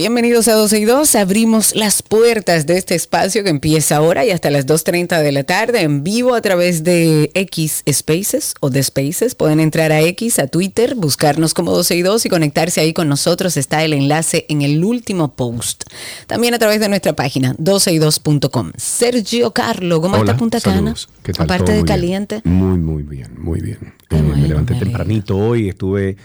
Bienvenidos a 12 y 2. Abrimos las puertas de este espacio que empieza ahora y hasta las 2.30 de la tarde en vivo a través de X Spaces o de Spaces. Pueden entrar a X, a Twitter, buscarnos como 12 y 2 y conectarse ahí con nosotros. Está el enlace en el último post. También a través de nuestra página 12y2.com. Sergio Carlo, ¿cómo está Punta Cana? ¿Qué tal? Aparte ¿Todo de bien? caliente. Muy, muy bien, muy bien. Eh, bueno, me levanté tempranito hoy, estuve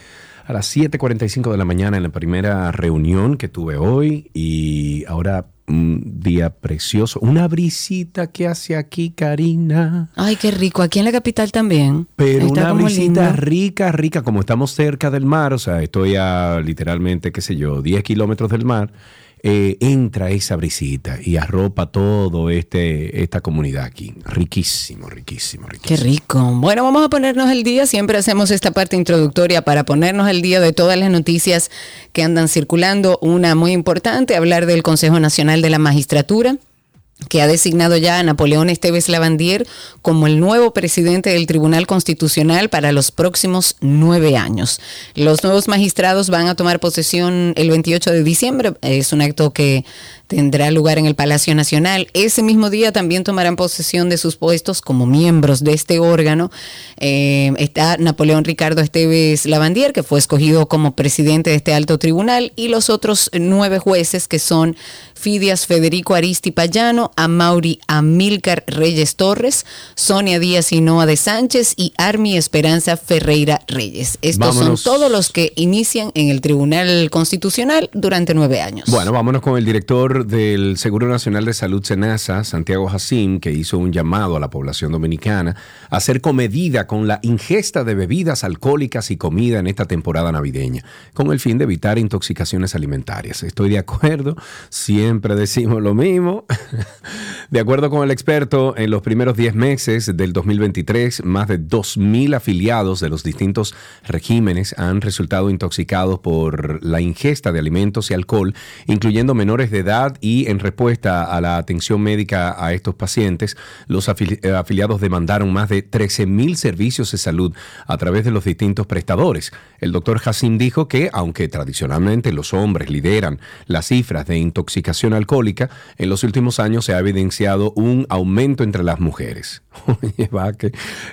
a las 7.45 de la mañana en la primera reunión que tuve hoy y ahora un día precioso. Una brisita que hace aquí, Karina. Ay, qué rico. Aquí en la capital también. Pero Está una brisita rica, rica, como estamos cerca del mar, o sea, estoy a literalmente, qué sé yo, 10 kilómetros del mar, eh, entra esa brisita y arropa todo este, esta comunidad aquí. Riquísimo, riquísimo, Qué riquísimo. rico. Bueno, vamos a ponernos el día. Siempre hacemos esta parte introductoria para ponernos el día de todas las noticias que andan circulando. Una muy importante, hablar del Consejo Nacional de la Magistratura que ha designado ya a Napoleón Esteves Lavandier como el nuevo presidente del Tribunal Constitucional para los próximos nueve años. Los nuevos magistrados van a tomar posesión el 28 de diciembre. Es un acto que tendrá lugar en el Palacio Nacional. Ese mismo día también tomarán posesión de sus puestos como miembros de este órgano. Eh, está Napoleón Ricardo Esteves Lavandier, que fue escogido como presidente de este alto tribunal, y los otros nueve jueces que son Fidias Federico Aristi Payano, Amauri Amílcar Reyes Torres, Sonia Díaz Hinoa de Sánchez y Armi Esperanza Ferreira Reyes. Estos Vámonos. son todos los que inician en el Tribunal Constitucional durante nueve años. Bueno, vámonos con el director del Seguro Nacional de Salud Senasa, Santiago Jacim, que hizo un llamado a la población dominicana a ser comedida con la ingesta de bebidas alcohólicas y comida en esta temporada navideña, con el fin de evitar intoxicaciones alimentarias. Estoy de acuerdo, siempre decimos lo mismo. De acuerdo con el experto, en los primeros 10 meses del 2023, más de 2.000 afiliados de los distintos regímenes han resultado intoxicados por la ingesta de alimentos y alcohol, incluyendo menores de edad y en respuesta a la atención médica a estos pacientes, los eh, afiliados demandaron más de 13.000 servicios de salud a través de los distintos prestadores. El doctor Hassim dijo que, aunque tradicionalmente los hombres lideran las cifras de intoxicación alcohólica, en los últimos años se ha evidenciado un aumento entre las mujeres.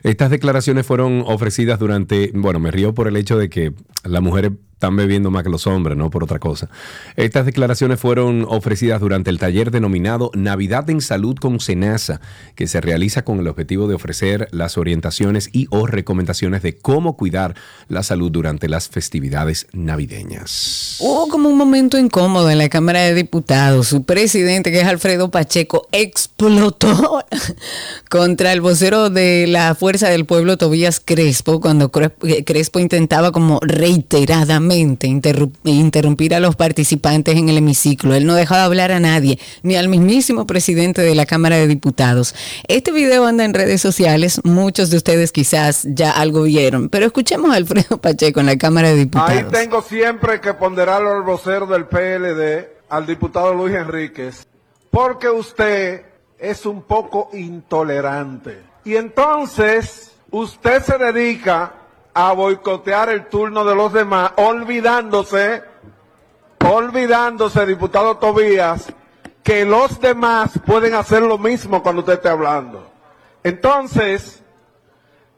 Estas declaraciones fueron ofrecidas durante, bueno, me río por el hecho de que las mujeres están bebiendo más que los hombres, no por otra cosa. Estas declaraciones fueron ofrecidas durante el taller denominado Navidad en Salud con Senasa, que se realiza con el objetivo de ofrecer las orientaciones y o recomendaciones de cómo cuidar la salud durante las festividades navideñas. Hubo como un momento incómodo en la Cámara de Diputados. Su presidente, que es Alfredo Pacheco, explotó contra el vocero de la Fuerza del Pueblo, Tobías Crespo, cuando Cre- Crespo intentaba como reiteradamente interru- interrumpir a los participantes en el hemiciclo. Él no dejaba hablar a nadie, ni al mismísimo presidente de la Cámara de Diputados. Este video anda en redes sociales. Muchos de ustedes quizás ya algo vieron, pero escuchemos a Alfredo Pacheco en la Cámara de Diputados. Ahí tengo siempre que ponderarlo al vocero del PLD, al diputado Luis Enríquez, porque usted es un poco intolerante. Y entonces usted se dedica a boicotear el turno de los demás, olvidándose, olvidándose, diputado Tobías, que los demás pueden hacer lo mismo cuando usted esté hablando. Entonces,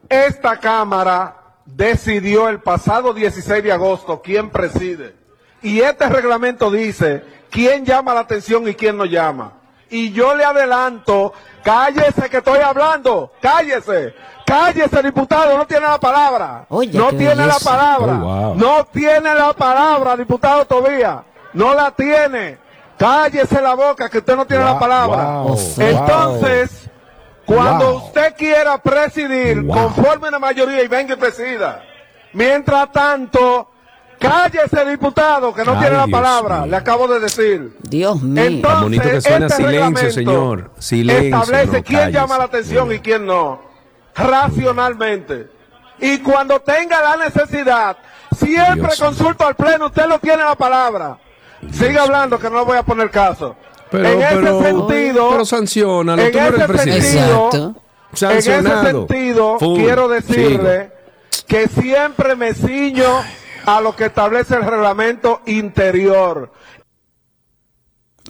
esta Cámara decidió el pasado 16 de agosto quién preside. Y este reglamento dice quién llama la atención y quién no llama. Y yo le adelanto, cállese que estoy hablando, cállese. Cállese, diputado, no tiene la palabra. Oye, no tiene la palabra. Oh, wow. No tiene la palabra, diputado Tobía. No la tiene. Cállese la boca, que usted no tiene la palabra. wow, Entonces, cuando Wow. usted quiera presidir, Wow. conforme una mayoría y venga y presida. Mientras tanto, cállese, diputado, que no Ay, tiene la Dios palabra. mío. Le acabo de decir. Dios mío. Entonces, bonito que suena este silencio, señor. Silencio, Establece no, quién cállese. llama la atención y quién no. Racionalmente. Y cuando tenga la necesidad, siempre Dios consulto al pleno, usted no tiene la palabra. Siga hablando que no le voy a poner caso. Pero, en pero, ese sentido, pero sancionalo, en tú no eres ese presidente. sentido, Exacto. en ese sentido, Full. quiero decirle que siempre me ciño a lo que establece el reglamento interior.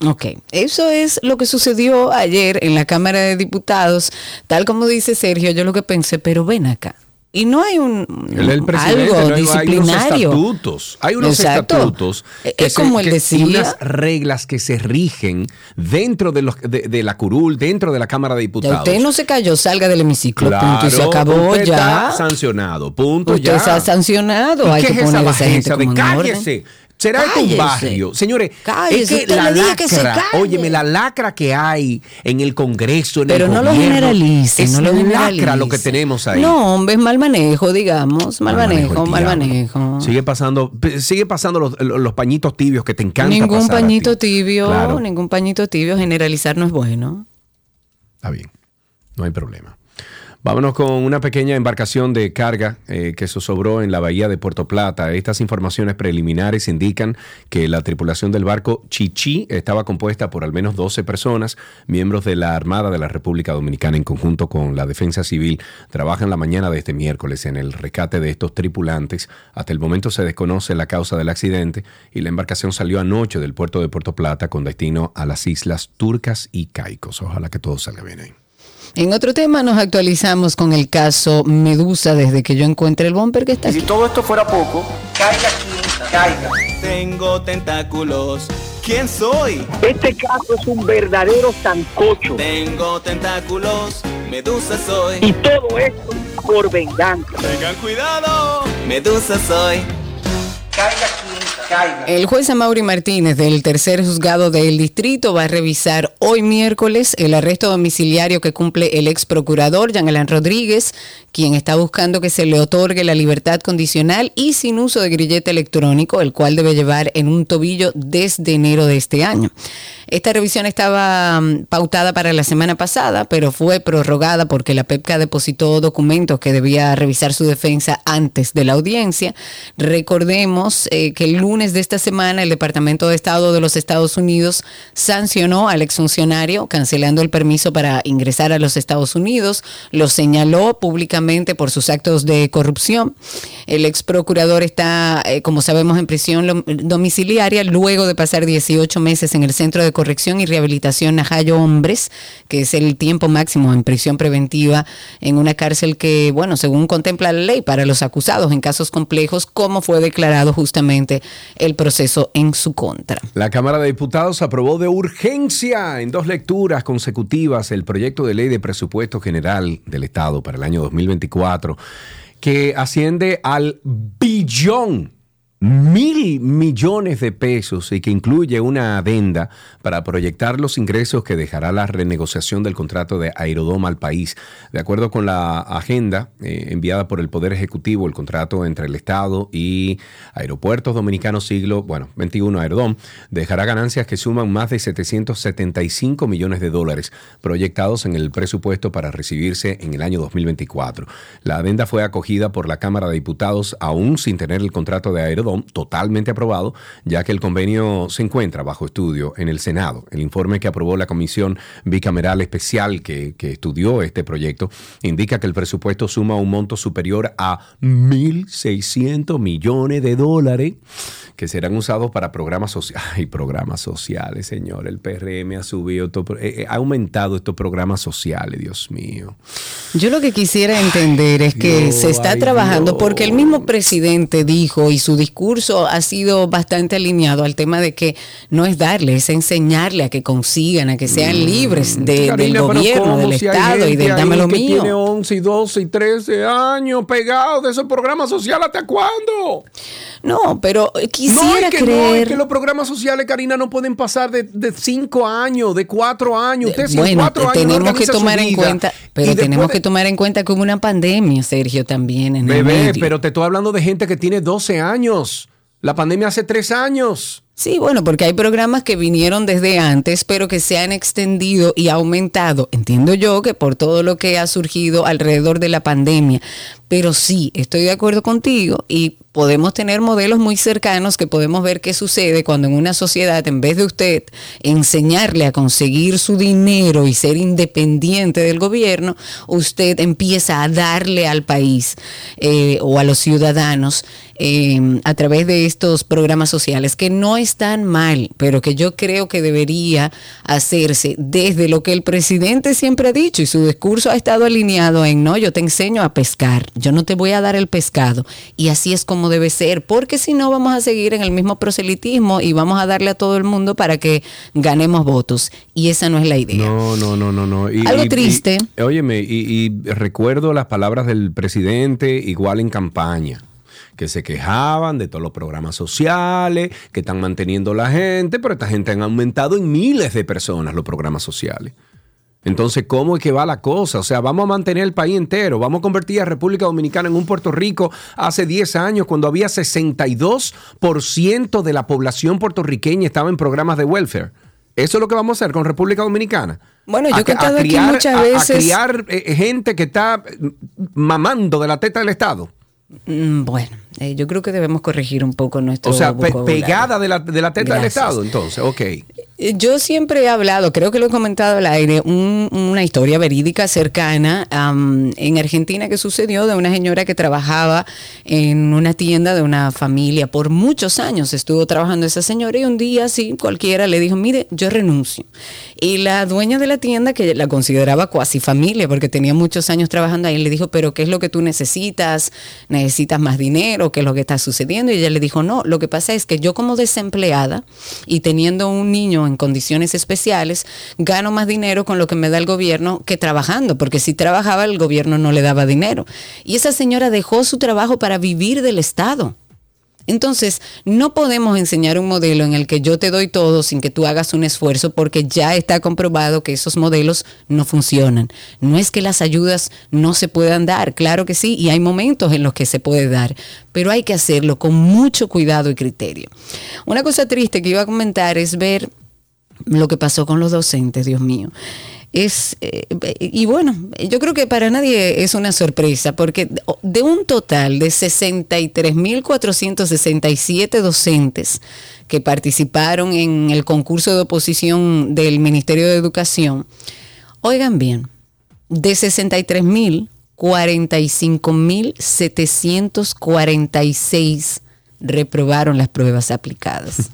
Ok, eso es lo que sucedió ayer en la Cámara de Diputados, tal como dice Sergio, yo lo que pensé, pero ven acá. Y no hay un es el presidente, algo no hay- hay unos disciplinario. estatutos. Hay unos Exacto. estatutos. Eh, Es como él que- decía. Unas reglas que se rigen dentro de, los, de, de la curul, dentro de la Cámara de Ya Diputados. usted no se cayó, salga del hemiciclo, punto, y se acabó usted ya. Está sancionado, punto Usted ya. está sancionado, ¿Y hay qué que es esa poner a esa gente de cállese? Será Cállese. tu barrio. Señores, Cállese, es que la que se lacra, calle. óyeme, la lacra que hay en el Congreso, en Pero el no lo generalice, es no lo generalice. lacra lo que tenemos ahí. No, hombre, es mal manejo, digamos. Mal, manejo, mal manejo. Sigue pasando, sigue pasando los, los pañitos tibios que te encanta Ningún pasar a pañito ti. tibio, Claro, ningún pañito tibio, generalizar no es bueno. Está bien, no hay problema. Vámonos con una pequeña embarcación de carga eh, que zozobró en la bahía de Puerto Plata. Estas informaciones preliminares indican que la tripulación del barco Chichi estaba compuesta por al menos 12 personas, miembros de la Armada de la República Dominicana en conjunto con la Defensa Civil. Trabajan la mañana de este miércoles en el rescate de estos tripulantes. Hasta el momento se desconoce la causa del accidente y la embarcación salió anoche del puerto de Puerto Plata con destino a las islas Turcas y Caicos. Ojalá que todo salga bien ahí. En otro tema nos actualizamos con el caso Medusa desde que yo encuentre el bumper que está Y si aquí. todo esto fuera poco, caiga quien caiga. Tengo tentáculos. ¿Quién soy? Este caso es un verdadero sancocho. Tengo tentáculos. Medusa soy. Y todo esto por venganza. Tengan cuidado. Medusa soy. Caiga quien El juez Amaury Martínez del tercer juzgado del distrito va a revisar hoy miércoles el arresto domiciliario que cumple el ex procurador Jean Alain Rodríguez, quien está buscando que se le otorgue la libertad condicional y sin uso de grillete electrónico, el cual debe llevar en un tobillo desde enero de este año. Esta revisión estaba mm, pautada para la semana pasada, pero fue prorrogada porque la PEPCA depositó documentos que debía revisar su defensa antes de la audiencia. Recordemos eh, que el lunes de esta semana el Departamento de Estado de los Estados Unidos sancionó al exfuncionario cancelando el permiso para ingresar a los Estados Unidos, lo señaló públicamente por sus actos de corrupción. El ex procurador está, eh, como sabemos, en prisión domiciliaria luego de pasar 18 meses en el Centro de Corrección y Rehabilitación Najayo Hombres, que es el tiempo máximo en prisión preventiva en una cárcel que, bueno, según contempla la ley para los acusados en casos complejos, como fue declarado justamente el proceso en su contra. La Cámara de Diputados aprobó de urgencia en dos lecturas consecutivas el proyecto de ley de presupuesto general del Estado para el año 2024 que asciende al billón mil millones de pesos y que incluye una adenda para proyectar los ingresos que dejará la renegociación del contrato de Aerodoma al país. De acuerdo con la agenda eh, enviada por el Poder Ejecutivo, el contrato entre el Estado y Aeropuertos Dominicanos Siglo, bueno, 21 Aerodom, dejará ganancias que suman más de 775 millones de dólares proyectados en el presupuesto para recibirse en el año 2024. La adenda fue acogida por la Cámara de Diputados aún sin tener el contrato de Aerodom totalmente aprobado, ya que el convenio se encuentra bajo estudio en el Senado. El informe que aprobó la Comisión Bicameral Especial que, que estudió este proyecto indica que el presupuesto suma un monto superior a 1.600 millones de dólares que serán usados para programas sociales. Ay, programas sociales, señor. El PRM ha subido, todo- eh, eh, ha aumentado estos programas sociales, Dios mío. Yo lo que quisiera entender es que Dios, se está ay, trabajando Dios. porque el mismo presidente dijo y su discurso discurso ha sido bastante alineado al tema de que no es darle, es enseñarle a que consigan, a que sean libres de- del Mm. Gobierno, ¿cómo del si Estado y del dame lo que mío. Tiene 11, y 12 y 13 años pegados de esos programas sociales. ¿Hasta cuándo? No, pero No, quisiera es que no, creer. es que los programas sociales, Karina, no pueden pasar de, de cinco años, de cuatro años. Usted bueno, cuatro años no tenemos que tomar en cuenta, pero tenemos de- que tomar en cuenta que hubo una pandemia, Sergio, también en el Bebé, medio. pero te estoy hablando de gente que tiene 12 años. La pandemia hace tres años. Sí, bueno, porque hay programas que vinieron desde antes, pero que se han extendido y aumentado. Entiendo yo que por todo lo que ha surgido alrededor de la pandemia. Pero sí, estoy de acuerdo contigo y podemos tener modelos muy cercanos que podemos ver qué sucede cuando en una sociedad, en vez de usted enseñarle a conseguir su dinero y ser independiente del gobierno, usted empieza a darle al país eh, o a los ciudadanos eh, a través de estos programas sociales que no están mal, pero que yo creo que debería hacerse desde lo que el presidente siempre ha dicho y su discurso ha estado alineado en, no, yo te enseño a pescar, yo no te voy a dar el pescado y así es como debe ser, porque si no vamos a seguir en el mismo proselitismo y vamos a darle a todo el mundo para que ganemos votos y esa no es la idea. No, no, no, no, no. Y- Algo y- triste. y- óyeme, y, y recuerdo las palabras del presidente igual en campaña que se quejaban de todos los programas sociales, que están manteniendo la gente, pero esta gente han aumentado en miles de personas los programas sociales. Entonces, ¿cómo es que va la cosa? O sea, vamos a mantener el país entero, vamos a convertir a República Dominicana en un Puerto Rico hace 10 años cuando había 62% de la población puertorriqueña estaba en programas de welfare. Eso es lo que vamos a hacer con República Dominicana. Bueno, yo he que- contado aquí muchas a- a veces- criar eh, gente que está eh, mamando de la teta del Estado. Mm, Bueno, eh, yo creo que debemos corregir un poco nuestro O sea, pe- pegada de la, de la teta del. Estado, entonces, ok. Eh, Yo siempre he hablado, creo que lo he comentado al aire, un- una historia verídica cercana am, en Argentina que sucedió de una señora que trabajaba en una tienda de una familia por muchos años. Estuvo trabajando esa señora y un día, sí, cualquiera le dijo, mire, yo renuncio. Y la dueña de la tienda, que la consideraba cuasi familia porque tenía muchos años trabajando ahí, le dijo, pero ¿qué es lo que tú necesitas? ¿Necesitas más dinero? ¿Qué es lo que está sucediendo? Y ella le dijo, no, lo que pasa es que yo como desempleada y teniendo un niño en condiciones especiales, gano más dinero con lo que me da el gobierno que trabajando, porque si trabajaba el gobierno no le daba dinero. Y esa señora dejó su trabajo para vivir del Estado. Entonces, no podemos enseñar un modelo en el que yo te doy todo sin que tú hagas un esfuerzo porque ya está comprobado que esos modelos no funcionan. No es que las ayudas no se puedan dar, claro que sí, y hay momentos en los que se puede dar, pero hay que hacerlo con mucho cuidado y criterio. Una cosa triste que iba a comentar es ver lo que pasó con los docentes, Dios mío. Es, eh, y bueno, yo creo que para nadie es una sorpresa, porque de un total de 63.467 docentes que participaron en el concurso de oposición del Ministerio de Educación, oigan bien, de 63.000, 45.746 reprobaron las pruebas aplicadas.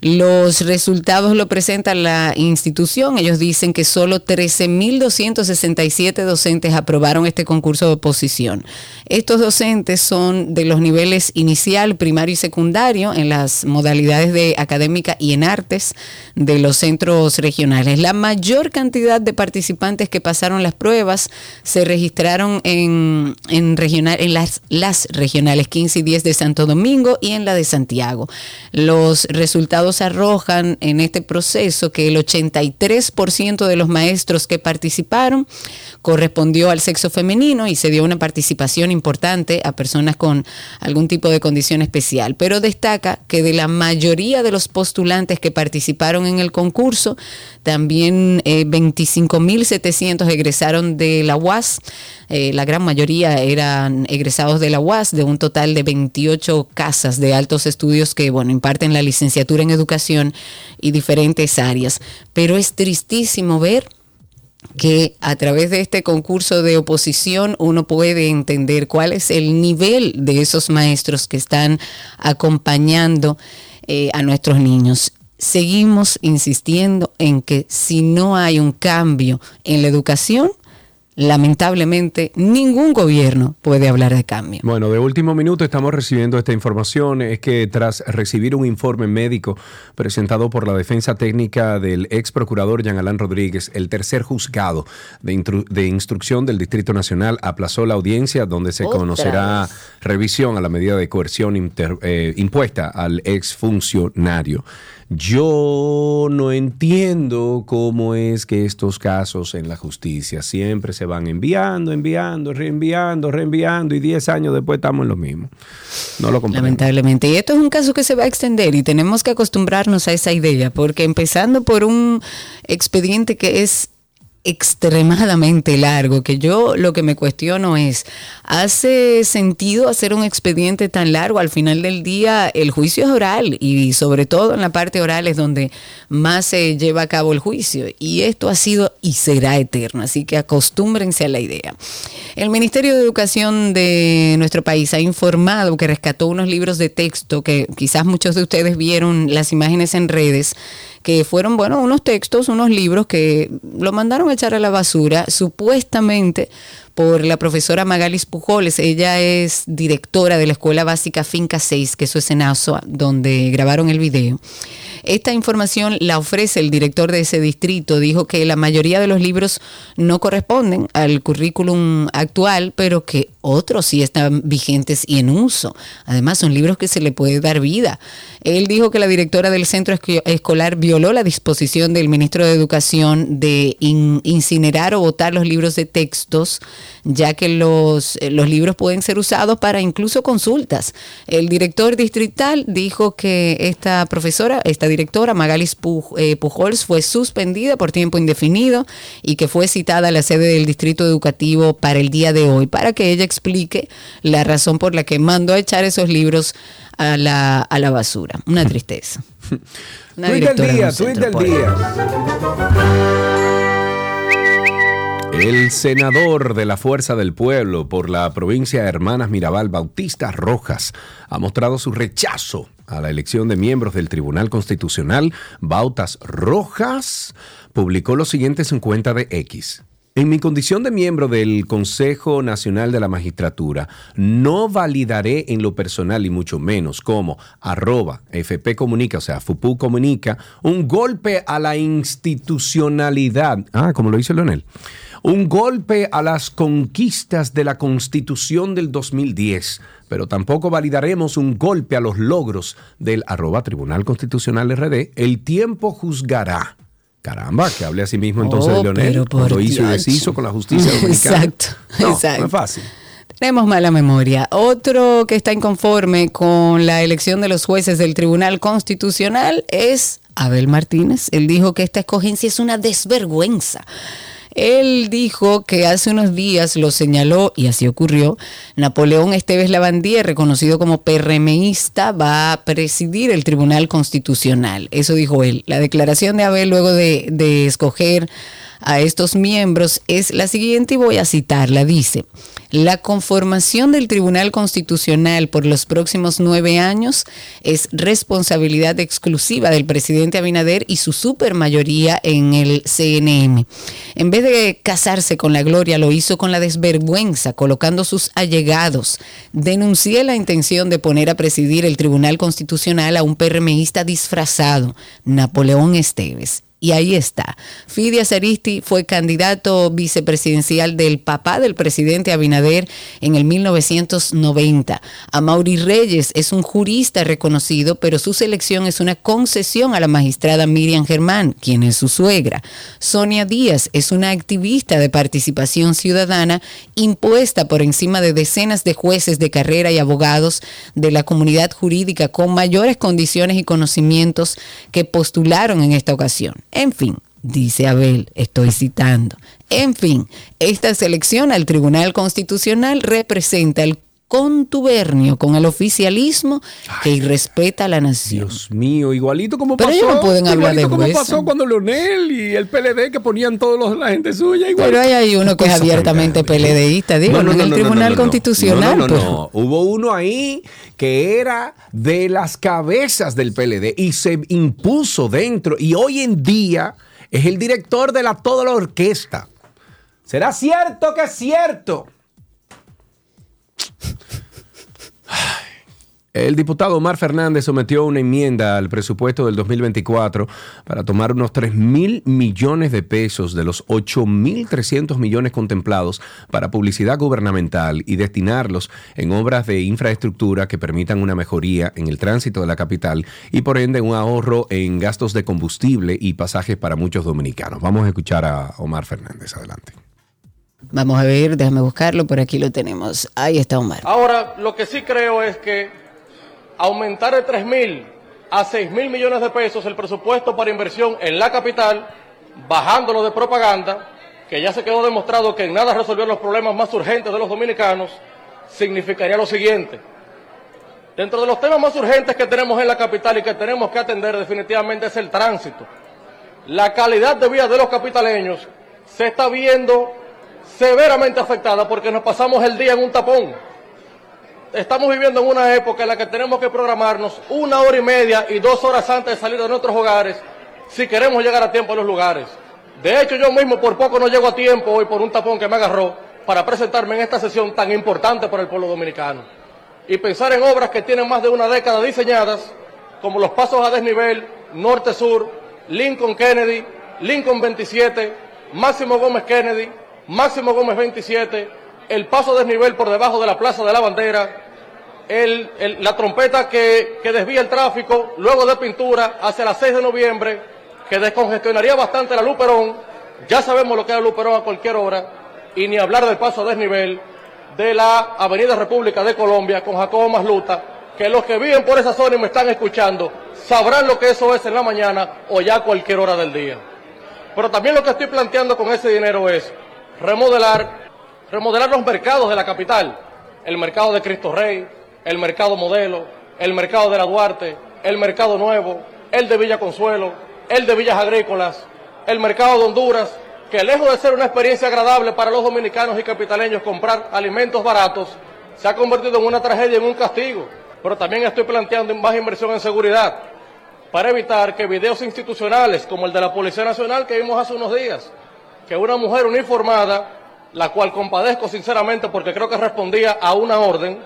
Los resultados lo presenta la institución. Ellos dicen que solo 13.267 docentes aprobaron este concurso de oposición. Estos docentes son de los niveles inicial, primario y secundario en las modalidades de académica y en artes de los centros regionales. La mayor cantidad de participantes que pasaron las pruebas se registraron en, en, regional, en las, las regionales 15 y 10 de Santo Domingo y en la de Santiago. Los resultados arrojan en este proceso que el 83% de los maestros que participaron correspondió al sexo femenino y se dio una participación importante a personas con algún tipo de condición especial. Pero destaca que de la mayoría de los postulantes que participaron en el concurso, también eh, 25.700 egresaron de la UAS. Eh, la gran mayoría eran egresados de la UAS, de un total de 28 casas de altos estudios que, bueno, imparten la licenciatura en educación y diferentes áreas. Pero es tristísimo ver que a través de este concurso de oposición uno puede entender cuál es el nivel de esos maestros que están acompañando eh, a nuestros niños. Seguimos insistiendo en que si no hay un cambio en la educación, lamentablemente ningún gobierno puede hablar de cambio. Bueno, de último minuto estamos recibiendo esta información. Es que tras recibir un informe médico presentado por la defensa técnica del ex procurador Jean Alain Rodríguez, el tercer juzgado de, instrucción del Distrito Nacional aplazó la audiencia donde se conocerá revisión a la medida de coerción eh, impuesta al ex funcionario. Yo no entiendo cómo es que estos casos en la justicia siempre se van enviando, enviando, reenviando, reenviando y 10 años después estamos en lo mismo. No lo comprendo. Lamentablemente. Y esto es un caso que se va a extender y tenemos que acostumbrarnos a esa idea, porque empezando por un expediente que es extremadamente largo, que yo lo que me cuestiono es, ¿hace sentido hacer un expediente tan largo? Al final del día el juicio es oral y sobre todo en la parte oral es donde más se lleva a cabo el juicio y esto ha sido y será eterno, así que acostúmbrense a la idea. El Ministerio de Educación de nuestro país ha informado que rescató unos libros de texto que quizás muchos de ustedes vieron las imágenes en redes que fueron, bueno, unos textos, unos libros que lo mandaron a echar a la basura, supuestamente por la profesora Magalis Pujoles. Ella es directora de la Escuela Básica Finca 6, que eso es en Azua, donde grabaron el video. Esta información la ofrece el director de ese distrito. Dijo que la mayoría de los libros no corresponden al currículum actual, pero que otros sí están vigentes y en uso. Además, son libros que se le puede dar vida. Él dijo que la directora del centro esco- escolar violó la disposición del ministro de Educación de in- incinerar o botar los libros de textos, ya que los, eh, los libros pueden ser usados para incluso consultas. El director distrital dijo que esta profesora, esta directora, Magalis eh, Pujols, fue suspendida por tiempo indefinido y que fue citada a la sede del distrito educativo para el día de hoy, para que ella explique la razón por la que mandó a echar esos libros a la, a la basura. Una tristeza. Una de día, público. día. El senador de la Fuerza del Pueblo por la provincia de Hermanas Mirabal, Bautista Rojas, ha mostrado su rechazo a la elección de miembros del Tribunal Constitucional. Bautas Rojas publicó lo siguiente en su cuenta de X. En mi condición de miembro del Consejo Nacional de la Magistratura, no validaré en lo personal y mucho menos como arroba FP Comunica, o sea, FUPU Comunica, un golpe a la institucionalidad. Ah, como lo dice Leonel. Un golpe a las conquistas de la Constitución del 2010, pero tampoco validaremos un golpe a los logros del arroba Tribunal Constitucional RD. El tiempo juzgará. Caramba, que hable así mismo entonces Oh, de Leonel, cuando hizo y deshizo con la justicia dominicana. Exacto, No, exacto. No es fácil. Tenemos mala memoria. Otro que está inconforme con la elección de los jueces del Tribunal Constitucional es Abel Martínez. Él dijo que esta escogencia es una desvergüenza. Él dijo que hace unos días lo señaló, y así ocurrió, Napoleón Esteves Lavandier, reconocido como PRMista, va a presidir el Tribunal Constitucional. Eso dijo él. La declaración de Abel luego de, de escoger a estos miembros es la siguiente y voy a citarla. Dice, la conformación del Tribunal Constitucional por los próximos nueve años es responsabilidad exclusiva del presidente Abinader y su supermayoría en el CNM. En vez de casarse con la gloria, lo hizo con la desvergüenza, colocando sus allegados. Denuncié la intención de poner a presidir el Tribunal Constitucional a un PRMista disfrazado, Napoleón Esteves. Y ahí está. Fidias Aristi fue candidato vicepresidencial del papá del presidente Abinader en el 1990. Amaury Reyes es un jurista reconocido, pero su selección es una concesión a la magistrada Miriam Germán, quien es su suegra. Sonia Díaz es una activista de participación ciudadana impuesta por encima de decenas de jueces de carrera y abogados de la comunidad jurídica con mayores condiciones y conocimientos que postularon en esta ocasión. En fin, dice Abel, estoy citando. En fin, esta selección al Tribunal Constitucional representa el contubernio con el oficialismo que irrespeta a la nación. Dios mío, igualito como Pero pasó. ellos no pueden hablar igualito de como hueso. pasó cuando Leonel y el PLD que ponían todos los la gente suya igual. Pero hay ahí uno que es abiertamente. PLDista, digo, no, en el Tribunal no, no. Constitucional. No, no, no, pues. no. Hubo uno ahí que era de las cabezas del PLD y se impuso dentro y hoy en día es el director de la toda la orquesta. ¿Será cierto que es cierto? El diputado Omar Fernández sometió una enmienda al presupuesto del 2024 para tomar unos 3 mil millones de pesos de los 8 mil 300 millones contemplados para publicidad gubernamental y destinarlos en obras de infraestructura que permitan una mejoría en el tránsito de la capital y por ende un ahorro en gastos de combustible y pasajes para muchos dominicanos. Vamos a escuchar a Omar Fernández. Adelante. Vamos a ver, déjame buscarlo, por aquí lo tenemos. Ahí está Omar. Ahora, lo que sí creo es que aumentar de 3 mil a 6 mil millones de pesos el presupuesto para inversión en la capital, bajándolo de propaganda, que ya se quedó demostrado que en nada resolvió los problemas más urgentes de los dominicanos, significaría lo siguiente. Dentro de los temas más urgentes que tenemos en la capital y que tenemos que atender definitivamente es el tránsito. La calidad de vida de los capitaleños se está viendo severamente afectada porque nos pasamos el día en un tapón estamos viviendo en una época en la que tenemos que programarnos una hora y media y dos horas antes de salir de nuestros hogares si queremos llegar a tiempo a los lugares. De hecho, yo mismo por poco no llego a tiempo hoy por un tapón que me agarró para presentarme en esta sesión tan importante para el pueblo dominicano. Y pensar en obras que tienen más de una década diseñadas, como los pasos a desnivel, norte-sur, Lincoln Kennedy, Lincoln 27, Máximo Gómez Kennedy, Máximo Gómez 27, el paso desnivel por debajo de la Plaza de la Bandera, la trompeta que, desvía el tráfico luego de pintura hacia las 6 de noviembre, que descongestionaría bastante la Luperón, ya sabemos lo que es la Luperón a cualquier hora, y ni hablar del paso desnivel de la Avenida República de Colombia con Jacobo Masluta, que los que viven por esa zona y me están escuchando sabrán lo que eso es en la mañana o ya a cualquier hora del día. Pero también lo que estoy planteando con ese dinero es remodelar remodelar los mercados de la capital, el mercado de Cristo Rey, el mercado modelo, el mercado de la Duarte, el mercado nuevo, el de Villa Consuelo, el de Villas Agrícolas, el mercado de Honduras, que lejos de ser una experiencia agradable para los dominicanos y capitaleños comprar alimentos baratos, se ha convertido en una tragedia, en un castigo. Pero también estoy planteando más inversión en seguridad para evitar que videos institucionales como el de la Policía Nacional que vimos hace unos días, que una mujer uniformada la cual compadezco sinceramente porque creo que respondía a una orden,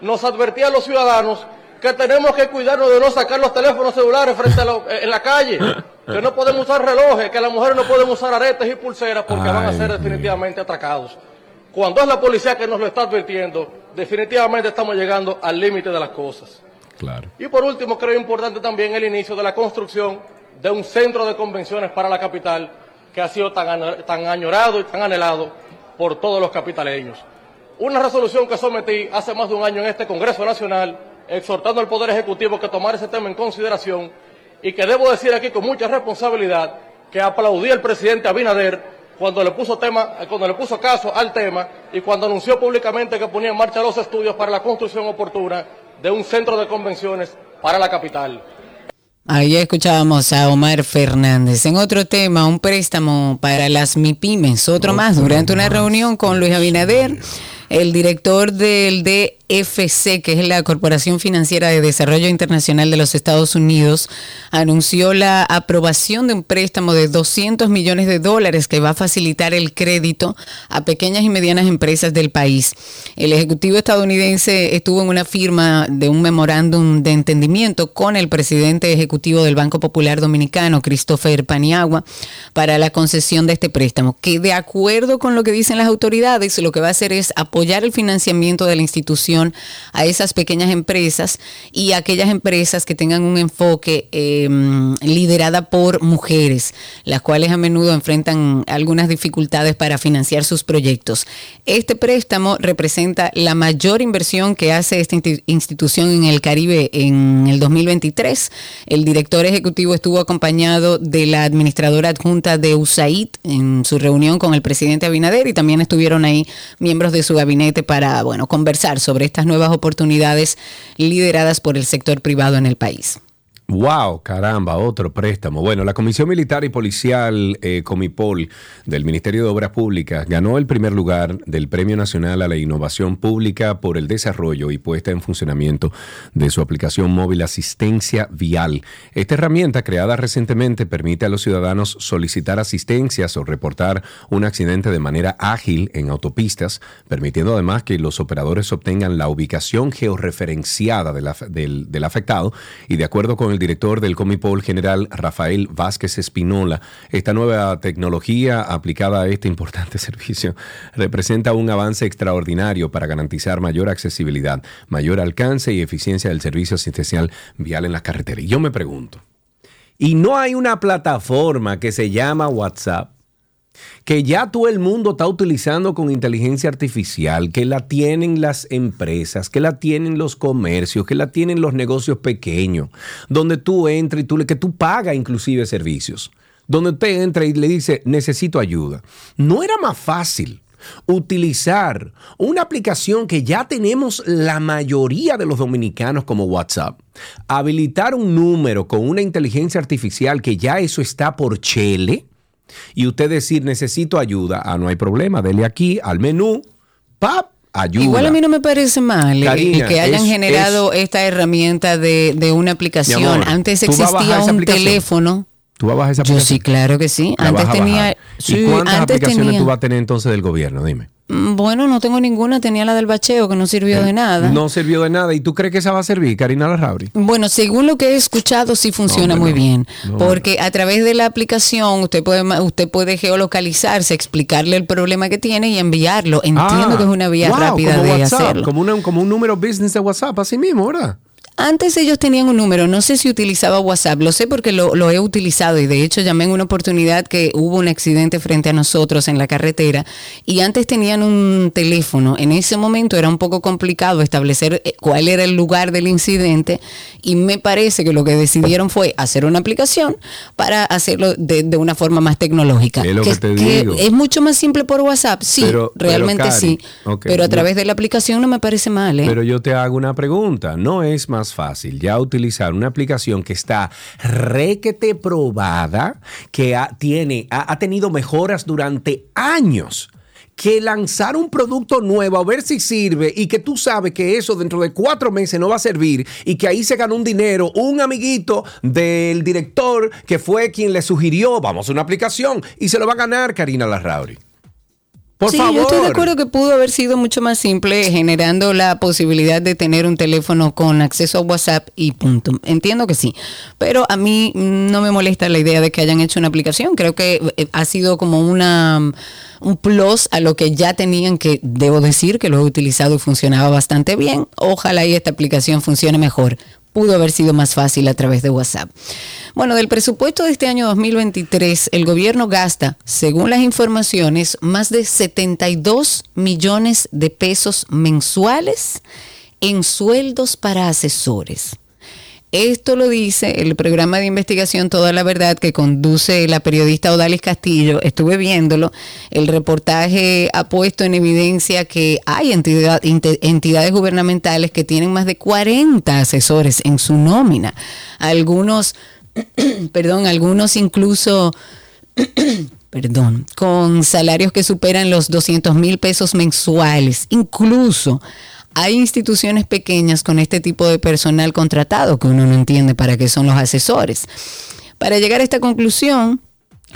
nos advertía a los ciudadanos que tenemos que cuidarnos de no sacar los teléfonos celulares frente a eh, en la calle, que no podemos usar relojes, que las mujeres no pueden usar aretes y pulseras porque van a ser definitivamente atracados. Cuando es la policía que nos lo está advirtiendo, definitivamente estamos llegando al límite de las cosas. Claro. Y por último, creo importante también el inicio de la construcción de un centro de convenciones para la capital que ha sido tan, tan añorado y tan anhelado por todos los capitaleños. Una resolución que sometí hace más de un año en este Congreso Nacional, exhortando al Poder Ejecutivo que tomara ese tema en consideración y que debo decir aquí con mucha responsabilidad que aplaudí al presidente Abinader cuando le puso tema, cuando le puso caso al tema y cuando anunció públicamente que ponía en marcha los estudios para la construcción oportuna de un centro de convenciones para la capital. Ahí escuchábamos a Omar Fernández. En otro tema, un préstamo para las MIPIMES, otro más, durante una reunión con Luis Abinader, el director del D FC, que es la Corporación Financiera de Desarrollo Internacional de los Estados Unidos, anunció la aprobación de un préstamo de 200 millones de dólares que va a facilitar el crédito a pequeñas y medianas empresas del país. El Ejecutivo estadounidense estuvo en una firma de un memorándum de entendimiento con el presidente ejecutivo del Banco Popular Dominicano, Christopher Paniagua, para la concesión de este préstamo, que de acuerdo con lo que dicen las autoridades, lo que va a hacer es apoyar el financiamiento de la institución a esas pequeñas empresas y aquellas empresas que tengan un enfoque em, liderada por mujeres, las cuales a menudo enfrentan algunas dificultades para financiar sus proyectos. Este préstamo representa la mayor inversión que hace esta institución en el Caribe en el 2023. El director ejecutivo estuvo acompañado de la administradora adjunta de USAID en su reunión con el presidente Abinader y también estuvieron ahí miembros de su gabinete para, bueno, conversar sobre estas nuevas oportunidades lideradas por el sector privado en el país. Wow, caramba, otro préstamo. Bueno, la Comisión Militar y Policial eh, Comipol del Ministerio de Obras Públicas ganó el primer lugar del Premio Nacional a la Innovación Pública por el desarrollo y puesta en funcionamiento de su aplicación móvil Asistencia Vial. Esta herramienta, creada recientemente, permite a los ciudadanos solicitar asistencias o reportar un accidente de manera ágil en autopistas, permitiendo además que los operadores obtengan la ubicación georreferenciada del, del afectado y de acuerdo con el director del Comipol general Rafael Vázquez Espinola, esta nueva tecnología aplicada a este importante servicio representa un avance extraordinario para garantizar mayor accesibilidad, mayor alcance y eficiencia del servicio asistencial vial en las carreteras. Y yo me pregunto, ¿y no hay una plataforma que se llama WhatsApp? Que ya todo el mundo está utilizando con inteligencia artificial, que la tienen las empresas, que la tienen los comercios, que la tienen los negocios pequeños, donde tú entras y tú le, que tú pagas inclusive servicios, donde usted entra y le dice, necesito ayuda. ¿No era más fácil utilizar una aplicación que ya tenemos la mayoría de los dominicanos como WhatsApp? Habilitar un número con una inteligencia artificial que ya eso está por chele y usted decir necesito ayuda, ah, no hay problema, dele aquí al menú, pap, ayuda. Igual a mí no me parece mal eh, Karina, que hayan es- generado esta herramienta de, de una aplicación. Amor, Antes ¿tú vas a bajar existía un teléfono. ¿Tú vas a bajar esa Yo aplicación? sí, claro que sí. La Antes tenía. Sí, ¿Y cuántas antes aplicaciones tenía. tú vas a tener entonces del gobierno? Dime. Mm, Bueno, no tengo ninguna. Tenía la del bacheo que no sirvió de nada. No sirvió de nada. ¿Y tú crees que esa va a servir, Karina Larrauri? Bueno, según lo que he escuchado, sí funciona muy no. bien. No, porque a través de la aplicación usted puede, usted puede geolocalizarse, explicarle el problema que tiene y enviarlo. Entiendo Ah, que es una vía wow, rápida de WhatsApp, hacerlo. Como, una- como un número business de WhatsApp, así mismo, ¿verdad? Antes ellos tenían un número, no sé si utilizaba WhatsApp, lo sé porque lo, lo he utilizado y de hecho llamé en una oportunidad que hubo un accidente frente a nosotros en la carretera y antes tenían un teléfono. En ese momento era un poco complicado establecer eh, cuál era el lugar del incidente y me parece que lo que decidieron fue hacer una aplicación para hacerlo de, de una forma más tecnológica. Es lo que te digo. es mucho más simple por WhatsApp, sí, Pero- pero, realmente sí, pero a través de la aplicación no me parece mal. ¿eh? Pero yo te hago una pregunta. ¿No es más fácil ya utilizar una aplicación que está requete probada, que ha, tiene, ha, tenido mejoras durante años? Que lanzar un producto nuevo a ver si sirve y que tú sabes que eso dentro de cuatro meses no va a servir y que ahí se ganó un dinero, un amiguito del director que fue quien le sugirió, vamos a una aplicación y se lo va a ganar Karina Larrauri. Por sí, favor. yo estoy de acuerdo que pudo haber sido mucho más simple generando la posibilidad de tener un teléfono con acceso a WhatsApp y punto. Entiendo que sí, pero a mí no me molesta la idea de que hayan hecho una aplicación. Creo que eh, ha sido como una mm, un plus a lo que ya tenían que debo decir que lo he utilizado y funcionaba bastante bien. Ojalá y esta aplicación funcione mejor. Pudo haber sido más fácil a través de WhatsApp. Bueno, del presupuesto de este año 2023, el gobierno gasta, según las informaciones, más de 72 millones de pesos mensuales en sueldos para asesores. Esto lo dice el programa de investigación Toda la Verdad que conduce la periodista Odalis Castillo. Estuve viéndolo. El reportaje ha puesto en evidencia que hay entidad- entidades gubernamentales que tienen más de 40 asesores en su nómina. Algunos, perdón, algunos incluso perdón, con salarios que superan los 200 mil pesos mensuales. Incluso hay instituciones pequeñas con este tipo de personal contratado que uno no entiende para qué son los asesores. Para llegar a esta conclusión,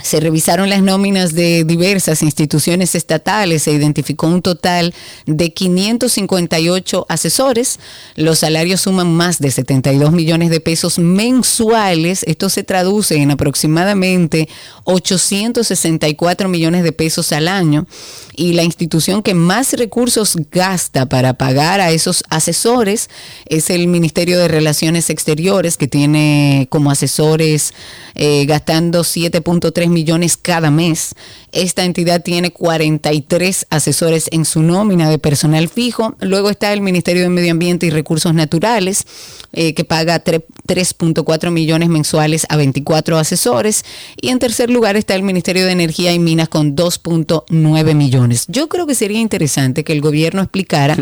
se revisaron las nóminas de diversas instituciones estatales, se identificó un total de 558 asesores, los salarios suman más de 72 millones de pesos mensuales, esto se traduce en aproximadamente 864 millones de pesos al año y la institución que más recursos gasta para pagar a esos asesores es el Ministerio de Relaciones Exteriores, que tiene como asesores eh, gastando 7.3 millones cada mes. Esta entidad tiene 43 asesores en su nómina de personal fijo. Luego está el Ministerio de Medio Ambiente y Recursos Naturales, eh, que paga tre- 3.4 millones mensuales a 24 asesores. Y en tercer lugar está el Ministerio de Energía y Minas con 2.9 millones. Yo creo que sería interesante que el gobierno explicara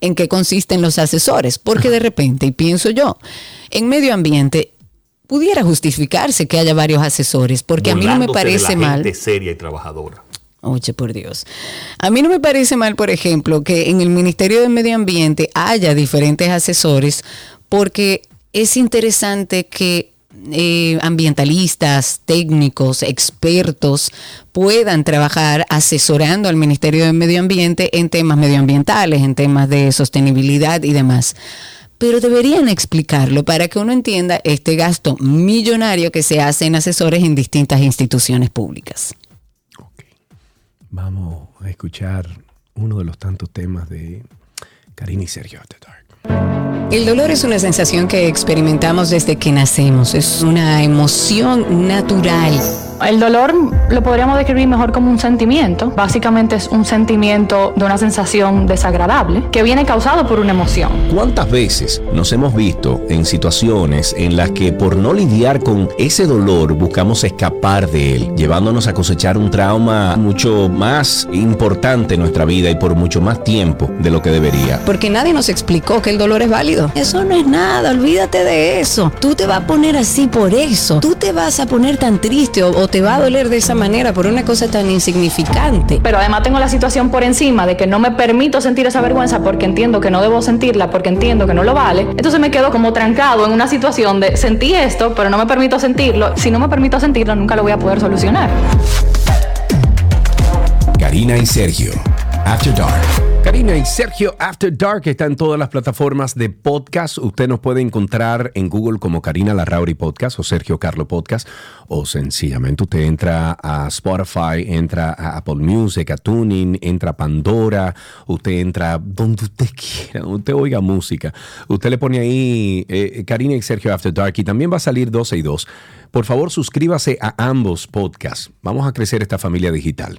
en qué consisten los asesores, porque de repente, y pienso yo, en medio ambiente pudiera justificarse que haya varios asesores, porque a mí no me Burlándose de parece la mal. gente seria y trabajadora. Oye, por Dios. A mí no me parece mal, por ejemplo, que en el Ministerio de Medio Ambiente haya diferentes asesores, porque es interesante que eh, ambientalistas, técnicos, expertos puedan trabajar asesorando al Ministerio de Medio Ambiente en temas medioambientales, en temas de sostenibilidad y demás. Pero deberían explicarlo para que uno entienda este gasto millonario que se hace en asesores en distintas instituciones públicas. Vamos a escuchar uno de los tantos temas de Karina y Sergio Dark. El dolor es una sensación que experimentamos desde que nacemos. Es una emoción natural. El dolor lo podríamos describir mejor como un sentimiento. Básicamente es un sentimiento de una sensación desagradable que viene causado por una emoción. ¿Cuántas veces nos hemos visto en situaciones en las que por no lidiar con ese dolor buscamos escapar de él, llevándonos a cosechar un trauma mucho más importante en nuestra vida y por mucho más tiempo de lo que debería? Porque nadie nos explicó que el dolor es válido. Eso no es nada, olvídate de eso. Tú te vas a poner así por eso. Tú te vas a poner tan triste o, o te va a doler de esa manera por una cosa tan insignificante. Pero además tengo la situación por encima de que no me permito sentir esa vergüenza porque entiendo que no debo sentirla, porque entiendo que no lo vale. Entonces me quedo como trancado en una situación de sentí esto, pero no me permito sentirlo. Si no me permito sentirlo, nunca lo voy a poder solucionar. Karina y Sergio, After Dark. Karina y Sergio After Dark está en todas las plataformas de podcast. Usted nos puede encontrar en Google como Karina Larrauri Podcast o Sergio Carlo Podcast o sencillamente usted entra a Spotify, entra a Apple Music, a Tuning, entra a Pandora, usted entra donde usted quiera, donde usted oiga música. Usted le pone ahí eh, Karina y Sergio After Dark y también va a salir 12 y 2. Por favor, suscríbase a ambos podcasts. Vamos a crecer esta familia digital.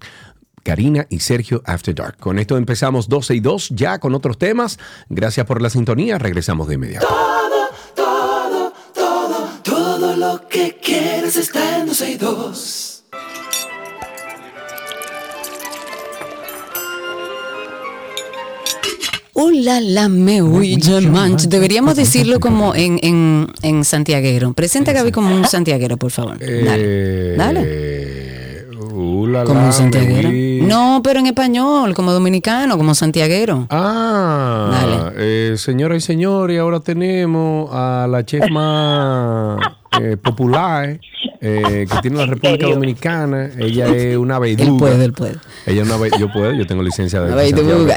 Karina y Sergio After Dark. Con esto empezamos 12 y 2 ya con otros temas. Gracias por la sintonía. Regresamos de inmediato. Todo, todo, todo, todo lo que quieres está en 12 y 2. Hola, la me huye, manch. Deberíamos decirlo como en, en, en santiaguero. Presenta a Gaby como un santiaguero, por favor. Dale. Dale. Eh, uh, la, Como un santiaguero. No, pero en español, como dominicano, como santiaguero. Ah, eh, señoras y señores, ahora tenemos a la chef más eh, popular eh, que tiene la República Dominicana. Ella es una beduga. Él puede, él puede. Ella es una be- yo puedo, yo tengo licencia de Paz.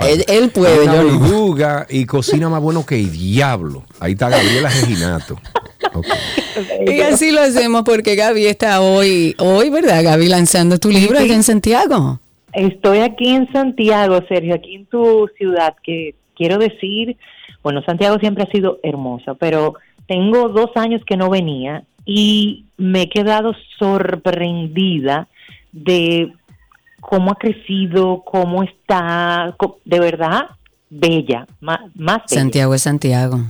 Él- él puede, una yo no. beduga y cocina más bueno que el diablo. Ahí está Gabriela Reginato. Y así lo hacemos porque Gaby está hoy, hoy, ¿verdad, Gaby? Lanzando tu libro allá en Santiago. Estoy aquí en Santiago, Sergio, aquí en tu ciudad, que quiero decir, bueno, Santiago siempre ha sido hermosa, pero tengo dos años que no venía y me he quedado sorprendida de cómo ha crecido, cómo está, de verdad, bella, más, más bella. Santiago es Santiago.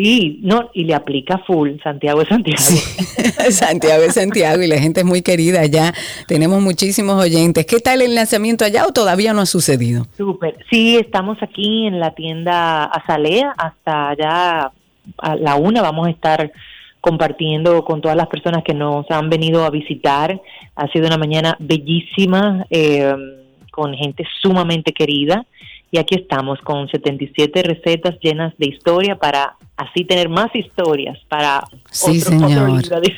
Sí, no, y le aplica full, Santiago es Santiago. Santiago es Santiago y la gente es muy querida allá. Tenemos muchísimos oyentes. ¿Qué tal el lanzamiento allá o todavía no ha sucedido? Súper. Sí, estamos aquí en la tienda Azalea hasta allá a la una. Vamos a estar compartiendo con todas las personas que nos han venido a visitar. Ha sido una mañana bellísima, eh, con gente sumamente querida. Y aquí estamos con 77 recetas llenas de historia para así tener más historias para Sí, otro, señor. libro.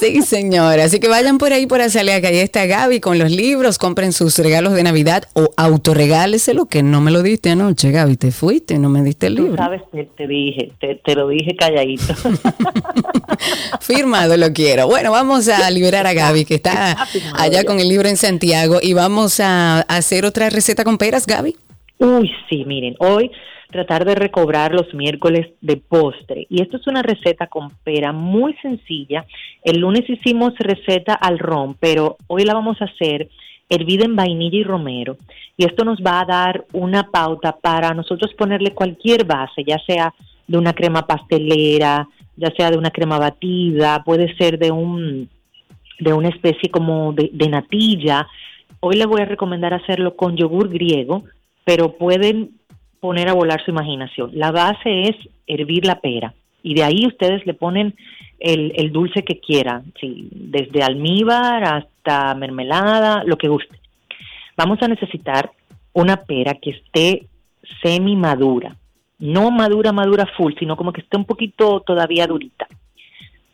Sí, señora. Así que vayan por ahí por Azalea, que ahí está Gaby con los libros, compren sus regalos de Navidad o autorregáleselo, que no me lo diste anoche, Gaby. Te fuiste no me diste el Tú libro. sabes, te, te dije, te, te lo dije calladito. Firmado lo quiero. Bueno, vamos a liberar a Gaby, que está allá con el libro en Santiago, y vamos a hacer otra receta con peras, Gaby. Uy, sí, miren, hoy tratar de recobrar los miércoles de postre. Y esto es una receta con pera muy sencilla. El lunes hicimos receta al ron, pero hoy la vamos a hacer hervida en vainilla y romero. Y esto nos va a dar una pauta para nosotros ponerle cualquier base, ya sea de una crema pastelera, ya sea de una crema batida, puede ser de un de una especie como de, de natilla. Hoy les voy a recomendar hacerlo con yogur griego, pero pueden poner a volar su imaginación. La base es hervir la pera Y de ahí ustedes le ponen el, dulce que quieran, sí, desde almíbar hasta mermelada, lo que guste. Vamos a necesitar una pera que esté semi madura, no madura, madura full, sino como que esté un poquito todavía durita.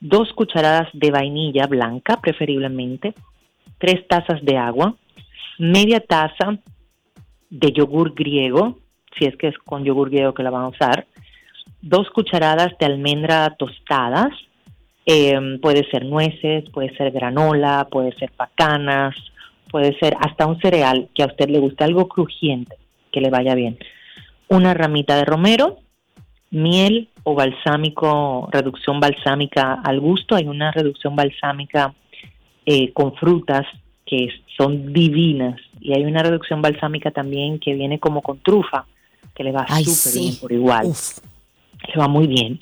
Dos cucharadas de vainilla blanca, preferiblemente, tres tazas de agua, media taza de yogur griego, si es que es con yogur griego que la van a usar, dos cucharadas de almendra tostadas, eh, puede ser nueces, puede ser granola, puede ser pacanas, puede ser hasta un cereal que a usted le guste, algo crujiente, que le vaya bien. Una ramita de romero, miel o balsámico, reducción balsámica al gusto. Hay una reducción balsámica eh, con frutas que son divinas y hay una reducción balsámica también que viene como con trufa, que le va súper bien por igual. Le va muy bien.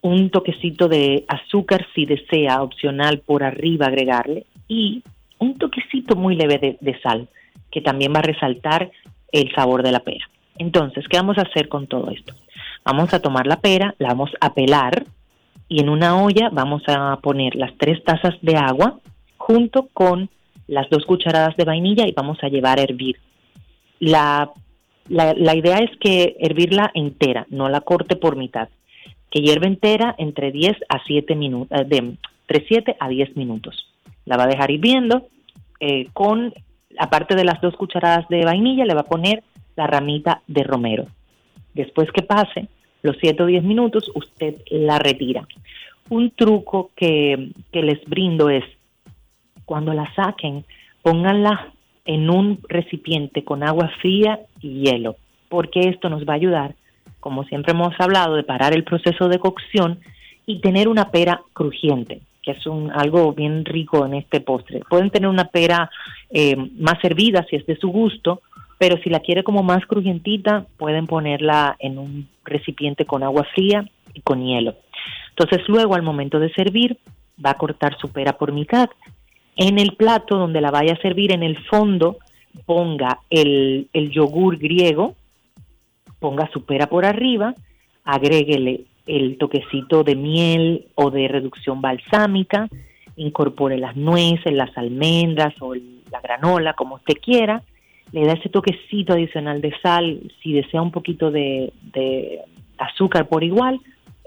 Un toquecito de azúcar si desea, opcional por arriba agregarle y un toquecito muy leve de, de sal, que también va a resaltar el sabor de la pera. Entonces, ¿qué vamos a hacer con todo esto? Vamos a tomar la pera, la vamos a pelar y en una olla vamos a poner las tres tazas de agua junto con las dos cucharadas de vainilla y vamos a llevar a hervir. La, la, la idea es que hervirla entera, no la corte por mitad. Que hierve entera entre 10 a 7 minutos, de entre 7 a 10 minutos. La va a dejar hirviendo eh, con, aparte de las dos cucharadas de vainilla, le va a poner la ramita de romero. Después que pase los 7 o 10 minutos, usted la retira. Un truco que, que les brindo es, cuando la saquen, pónganla en un recipiente con agua fría y hielo, porque esto nos va a ayudar, como siempre hemos hablado, de parar el proceso de cocción y tener una pera crujiente, que es un, algo bien rico en este postre. Pueden tener una pera eh, más hervida si es de su gusto, pero si la quiere como más crujientita, pueden ponerla en un recipiente con agua fría y con hielo. Entonces luego al momento de servir, va a cortar su pera por mitad. En el plato donde la vaya a servir, en el fondo, ponga el, yogur griego, ponga su pera por arriba, agréguele el toquecito de miel o de reducción balsámica, incorpore las nueces, las almendras o la granola, como usted quiera, le da ese toquecito adicional de sal, si desea un poquito de azúcar por igual,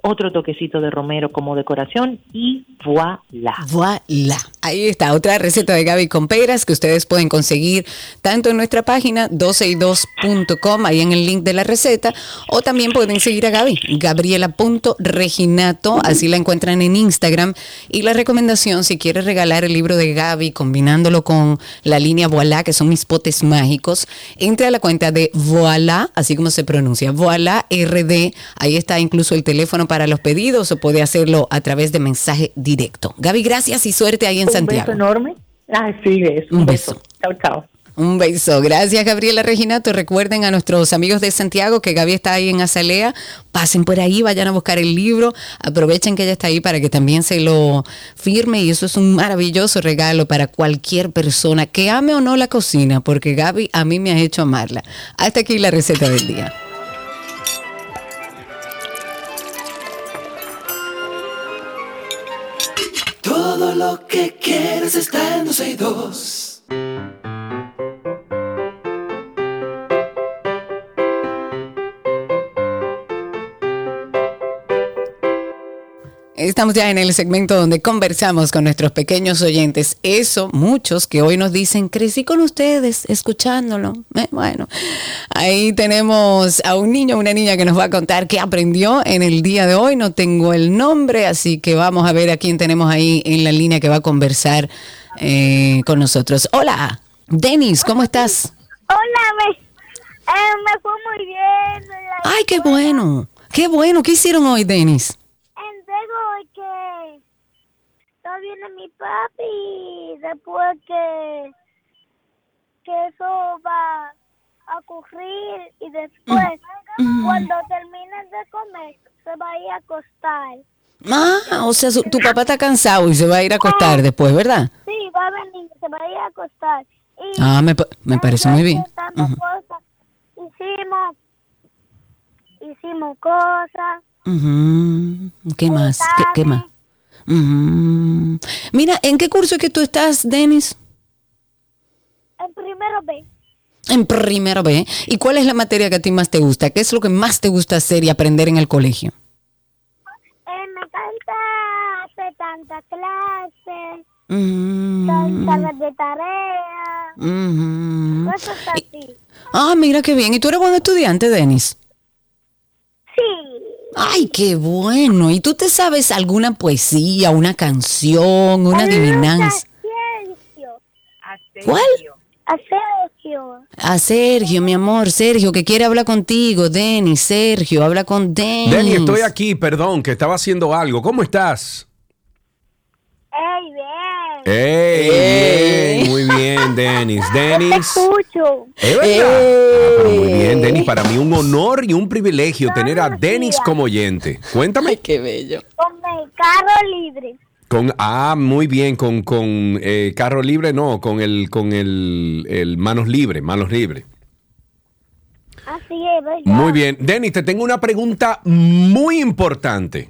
otro toquecito de romero como decoración y voilà. Voilà. Ahí está, otra receta de Gaby con peras que ustedes pueden conseguir tanto en nuestra página 12y2.com, ahí en el link de la receta, o también pueden seguir a Gaby, gabriela.reginato, así la encuentran en Instagram. Y la recomendación, si quieres regalar el libro de Gaby combinándolo con la línea Voilà, que son mis potes mágicos, entre a la cuenta de Voilà, así como se pronuncia, Voilà RD, ahí está incluso el teléfono para los pedidos o puede hacerlo a través de mensaje directo. Gaby, gracias y suerte ahí en un Santiago. beso enorme. Ay, sí, es un, Un beso. beso. Chao, chao. Un beso. Gracias, Gabriela Reginato. Recuerden a nuestros amigos de Santiago que Gaby está ahí en Azalea. Pasen por ahí, vayan a buscar el libro. Aprovechen que ella está ahí para que también se lo firme. Y eso es un maravilloso regalo para cualquier persona que ame o no la cocina, porque Gaby a mí me ha hecho amarla. Hasta aquí la receta del día. Todo lo que quieres está en 12 y 2. Estamos ya en el segmento donde conversamos con nuestros pequeños oyentes. Eso, muchos que hoy nos dicen, crecí con ustedes escuchándolo. Eh, bueno, ahí tenemos a un niño, una niña que nos va a contar qué aprendió en el día de hoy. No tengo el nombre, así que vamos a ver a quién tenemos ahí en la línea que va a conversar eh, con nosotros. Hola, Denis, ¿cómo estás? Hola, me, eh, me fue muy bien. Ay, qué bueno, qué bueno. ¿Qué hicieron hoy, Denis? Entrego que está viene mi papi después que, que eso va a ocurrir y después cuando terminen de comer se va a ir a acostar. Ah, o sea, su- tu papá está cansado y se va a ir a acostar después, ¿verdad? Sí, va a venir, se va a ir a acostar. Y Ah, me, me parece muy bien. tantas Ujú. cosas hicimos, hicimos cosas. Ujú. ¿Qué más? ¿Qué, qué más? Ujú. Mira, ¿en qué curso es que tú estás, Denis? En primero B. En primero B. ¿Y cuál es la materia que a ti más te gusta? ¿Qué es lo que más te gusta hacer y aprender en el colegio? Eh, me encanta hacer tanta clase, Mm, salas de tarea, ujú. cosas así. Ah, mira qué bien. ¿Y tú eres buen estudiante, Denis? Sí. Ay, qué bueno. ¿Y tú te sabes alguna poesía, una canción, una adivinanza? Sergio. ¿Cuál? A Sergio. A Sergio, mi amor, Sergio, que quiere hablar contigo. Denis, Sergio, habla con Denis. Denny, estoy aquí, perdón, que estaba haciendo algo. ¿Cómo estás? ¡Ey, bien! ¡Ey! Ey. bien, muy bien, Denis. Te Denis. escucho. ¿Es verdad? Ah, pero muy bien, Denis. Para mí un honor y un privilegio tener a Denis como oyente. Cuéntame. Ay, qué bello. Con el carro libre. Con, ah, muy bien, con, con eh, carro libre, no, con el, con el, el manos libre, manos libre. Así es, ¿verdad? Muy bien. Denis, te tengo una pregunta muy importante.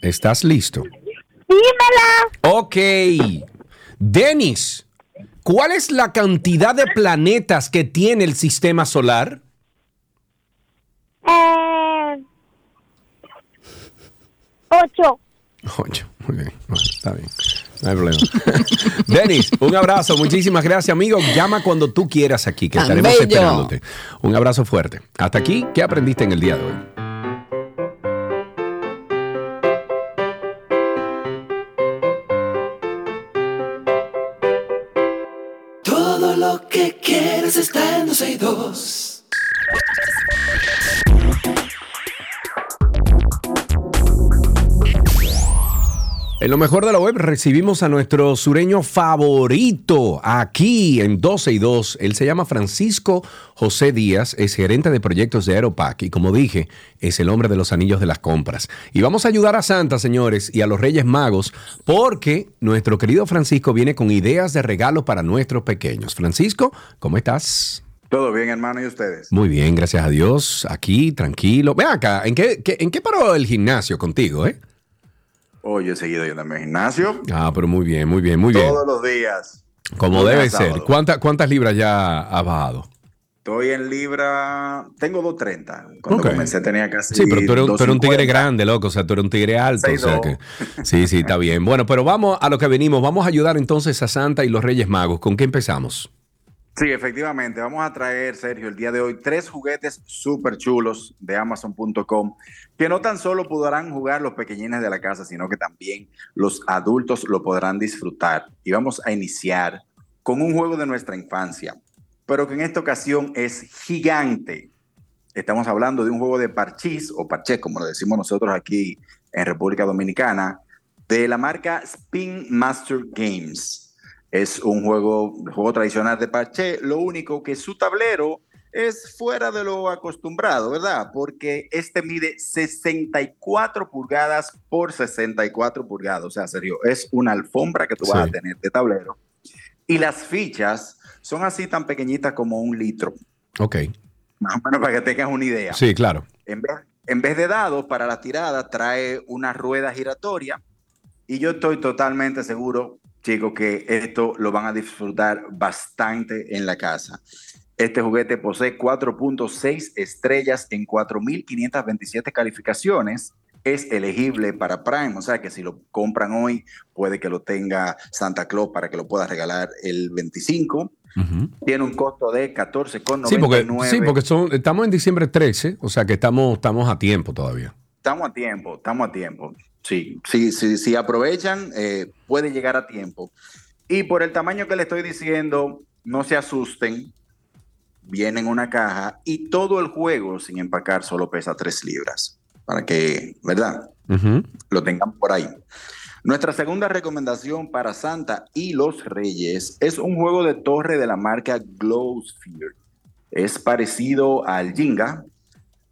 ¿Estás listo? Dímela. Ok. Denis, ¿cuál es la cantidad de planetas que tiene el sistema solar? Eh, ocho. Ocho. Muy bien. Bueno, está bien. No hay problema. Denis, un abrazo. Muchísimas gracias, amigo. Llama cuando tú quieras aquí, que estaremos bello. esperándote. Un abrazo fuerte. Hasta aquí, ¿qué aprendiste en el día de hoy? Quieres está en 12 y 2. En lo mejor de la web recibimos a nuestro sureño favorito aquí en 12 y 2. Él se llama Francisco José Díaz, es gerente de proyectos de Aeropac y como dije, es el hombre de los anillos de las compras. Y vamos a ayudar a Santa, señores, y a los Reyes Magos porque nuestro querido Francisco viene con ideas de regalo para nuestros pequeños. Francisco, ¿cómo estás? Todo bien, hermano, ¿y ustedes? Muy bien, gracias a Dios. Aquí, tranquilo. Ve acá, ¿en qué, qué- ¿en qué paró el gimnasio contigo, eh? Hoy he seguido yendo a mi gimnasio Ah, pero muy bien, muy bien, muy bien. todos los días. Como debe ser. sábado. ¿Cuánta- ¿Cuántas libras ya has bajado? Estoy en libra, tengo 230. Cuando comencé tenía casi Sí, pero tú eres, tú eres un tigre 250. grande, loco. O sea, tú eres un tigre alto. O sea 6'2". que, sí, sí, está bien. Bueno, pero vamos a lo que venimos. Vamos a ayudar entonces a Santa y los Reyes Magos. ¿Con qué empezamos? Sí, efectivamente. Vamos a traer, Sergio, el día de hoy tres juguetes súper chulos de Amazon.com que no tan solo podrán jugar los pequeñines de la casa, sino que también los adultos lo podrán disfrutar. Y vamos a iniciar con un juego de nuestra infancia, pero que en esta ocasión es gigante. Estamos hablando de un juego de parchís o parché, como lo decimos nosotros aquí en República Dominicana, de la marca Spin Master Games. Es un juego, juego tradicional de parché, lo único que su tablero es fuera de lo acostumbrado, ¿verdad? Porque este mide 64 pulgadas por 64 pulgadas. O sea, serio, es una alfombra que tú vas Sí. a tener de tablero. Y las fichas son así tan pequeñitas como un litro. Ok. Más o menos para que tengas una idea. Sí, claro. En vez, en vez de dados para la tirada, trae una rueda giratoria. Y yo estoy totalmente seguro, chicos, que esto lo van a disfrutar bastante en la casa. Este juguete posee 4.6 estrellas en 4.527 calificaciones. Es elegible para Prime, o sea que si lo compran hoy, puede que lo tenga Santa Claus para que lo pueda regalar el 25. Tiene un costo de 14,99. Sí, porque, sí, porque son, estamos en diciembre 13, o sea que estamos, estamos a tiempo todavía. Estamos a tiempo, estamos a tiempo. Sí, sí, sí, si aprovechan, eh, puede llegar a tiempo. Y por el tamaño que le estoy diciendo, no se asusten. Viene en una caja y todo el juego sin empacar solo pesa 3 libras. Para que, ¿verdad? Lo tengan por ahí. Nuestra segunda recomendación para Santa y los Reyes es un juego de torre de la marca Glowsphere. Es parecido al Jenga,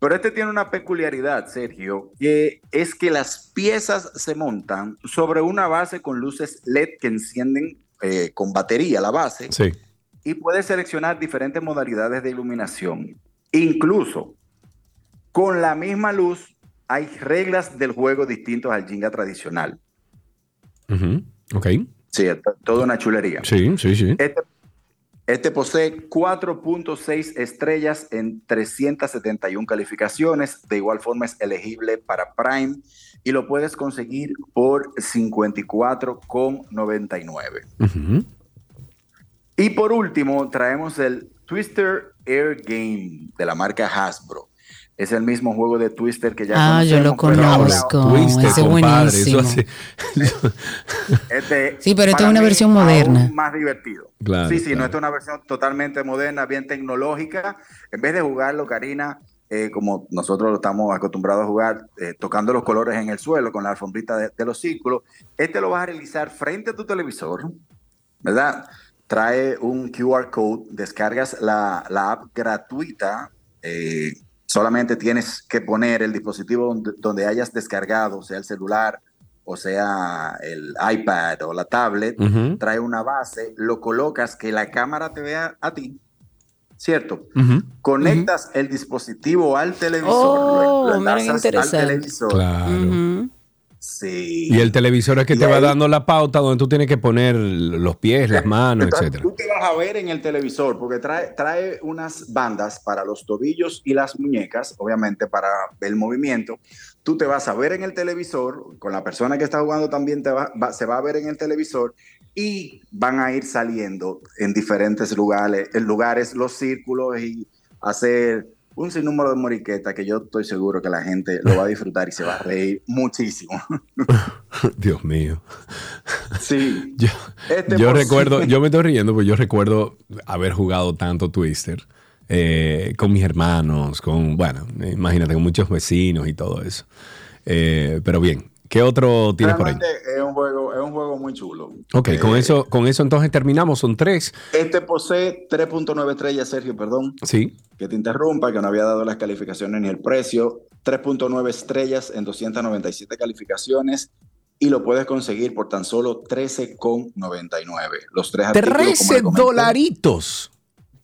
pero este tiene una peculiaridad, Sergio, que es que las piezas se montan sobre una base con luces LED que encienden eh, con batería la base Sí. y puedes seleccionar diferentes modalidades de iluminación. Incluso con la misma luz hay reglas del juego distintos al Jenga tradicional. Ujú, Ok. Sí, toda una chulería. Sí, sí, sí. Este, este posee 4.6 estrellas en 371 calificaciones. De igual forma es elegible para Prime y lo puedes conseguir por 54,99. Ujú. Y por último, traemos el Twister Air Game de la marca Hasbro. Es el mismo juego de Twister que ya Ah, yo lo conozco. Twister, ese compadre, buenísimo. hace- Este, Sí, pero esta es una versión moderna. Más divertido. Claro, sí, sí, claro. no esta es una versión totalmente moderna, bien tecnológica. En vez de jugarlo, Karina, eh, como nosotros lo estamos acostumbrados a jugar, eh, tocando los colores en el suelo con la alfombrita de, de los círculos, este lo vas a realizar frente a tu televisor, ¿verdad? Trae un QR code, descargas la, la app gratuita. eh, solamente tienes que poner el dispositivo donde, donde hayas descargado, sea el celular o sea el iPad o la tablet, Ujú. trae una base, lo colocas que la cámara te vea a ti, ¿cierto? Ujú. Conectas el dispositivo al televisor, Oh, lo, lo enlazas al televisor. Claro. Sí. Y el televisor es que Y te va dando la pauta donde tú tienes que poner los pies, las manos, etcétera. Tú te vas a ver en el televisor porque trae, trae unas bandas para los tobillos y las muñecas, obviamente para el movimiento. Tú te vas a ver en el televisor, con la persona que está jugando también te va- va- se va a ver en el televisor y van a ir saliendo en diferentes lugares, en lugares los círculos y hacer un sinnúmero de moriquetas que yo estoy seguro que la gente lo va a disfrutar y se va a reír muchísimo. Dios mío. Sí. Yo, Este yo recuerdo, yo me estoy riendo porque yo recuerdo haber jugado tanto Twister eh, con mis hermanos, con, bueno, imagínate, con muchos vecinos y todo eso. Eh, pero bien, ¿qué otro tienes por ahí? Es un juego, es un juego muy chulo. Ok, con Eh, eso, con eso entonces terminamos, son tres. Este posee 3.9 estrellas, Sergio, perdón, Sí. que te interrumpa, que no había dado las calificaciones ni el precio. 3.9 estrellas en 297 calificaciones y lo puedes conseguir por tan solo 13,99. Los tres artículos, como 13 le comenté, dolaritos.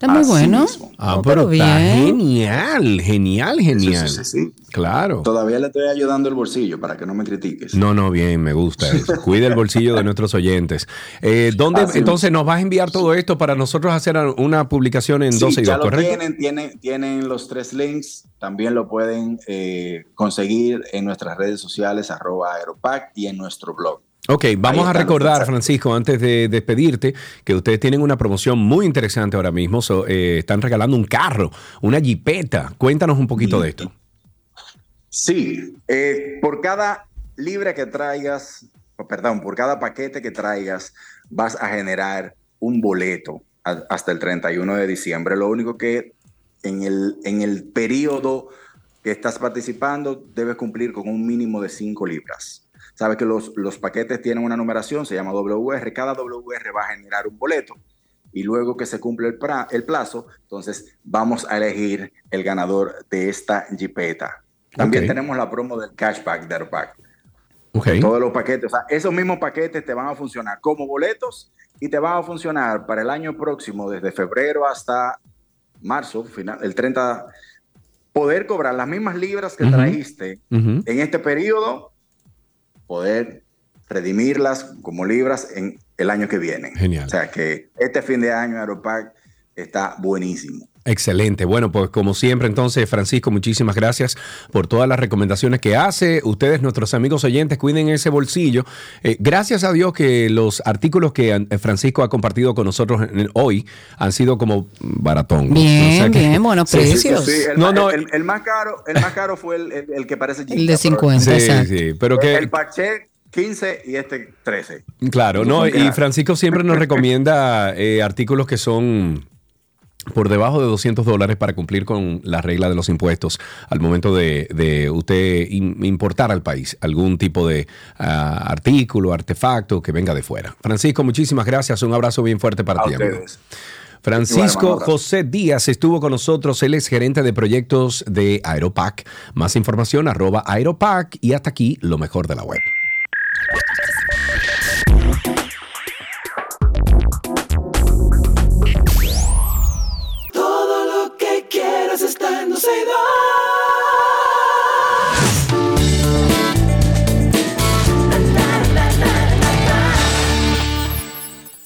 Está muy Así bueno. mismo. Ah, pero, pero está bien. genial, genial, genial. Sí, sí, sí, sí. Claro. Todavía le estoy ayudando el bolsillo para que no me critiques. No, no, bien, me gusta eso. Cuida el bolsillo de nuestros oyentes. Eh, ¿Dónde Así entonces nos vas a enviar todo esto para nosotros hacer una publicación en Sí, 12 y ya 2, lo correcto? tienen, tienen, tienen los tres links. También lo pueden eh, conseguir en nuestras redes sociales, arroba Aeropac, y en nuestro blog. Ok, vamos a recordar. Francisco, antes de despedirte, que ustedes tienen una promoción muy interesante ahora mismo. So, eh, están regalando un carro, una jipeta. Cuéntanos un poquito de esto. Sí, eh, por cada libra que traigas, perdón, por cada paquete que traigas, vas a generar un boleto a- hasta el 31 de diciembre. Lo único que en el, en el periodo que estás participando debes cumplir con un mínimo de 5 libras. Sabes que los, los paquetes tienen una numeración, se llama WR. Cada WR va a generar un boleto. Y luego que se cumple el, pra- el plazo, entonces vamos a elegir el ganador de esta jipeta. También tenemos la promo del cashback de Aeropack. Ok. Todos los paquetes, o sea, esos mismos paquetes te van a funcionar como boletos y te van a funcionar para el año próximo, desde febrero hasta marzo, final, el 30, poder cobrar las mismas libras que Ujú. trajiste Ujú. en este periodo, poder redimirlas como libras en el año que viene. Genial. O sea que este fin de año Aeropack está buenísimo. Excelente. Bueno, pues como siempre, entonces, Francisco, muchísimas gracias por todas las recomendaciones que hace. Ustedes, nuestros amigos oyentes, cuiden ese bolsillo. Eh, gracias a Dios que los artículos que eh, Francisco ha compartido con nosotros en- hoy han sido como baratón. Bien, bien, buenos Sí, sí, precios. sí, el, No, no. el- el más caro, el más caro fue el, el- el que parece El Jinta, de pero 50, Sí, exacto. sí, pero El, que el Pache 15 y este 13. Claro, no, y. Francisco siempre nos recomienda eh, artículos que son por debajo de 200 dólares para cumplir con la regla de los impuestos al momento de, de usted in- importar al país algún tipo de ah, artículo, artefacto que venga de fuera. Francisco, muchísimas gracias. Un abrazo bien fuerte para A ti, amigo. ustedes. Francisco. José Díaz estuvo con nosotros. Él es gerente de proyectos de Aeropac. Más información, arroba Aeropac. Y hasta aquí, lo mejor de la web.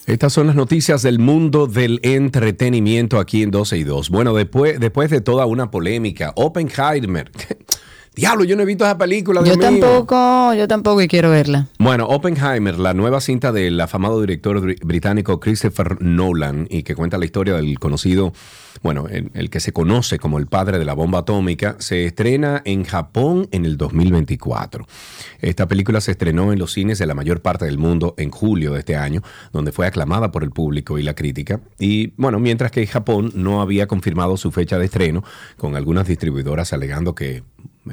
Estas son las noticias del mundo del entretenimiento aquí en 12 y 2. Bueno, después, después de toda una polémica, Oppenheimer, Diablo, yo no he visto esa película. Yo Dios mío. tampoco, yo tampoco y quiero verla. Bueno, Oppenheimer, la nueva cinta del afamado director br- británico Christopher Nolan y que cuenta la historia del conocido, bueno, el, el que se conoce como el padre de la bomba atómica, se estrena en Japón en el 2024. Esta película se estrenó en los cines de la mayor parte del mundo en julio de este año, donde fue aclamada por el público y la crítica. Y bueno, mientras que Japón no había confirmado su fecha de estreno, con algunas distribuidoras alegando que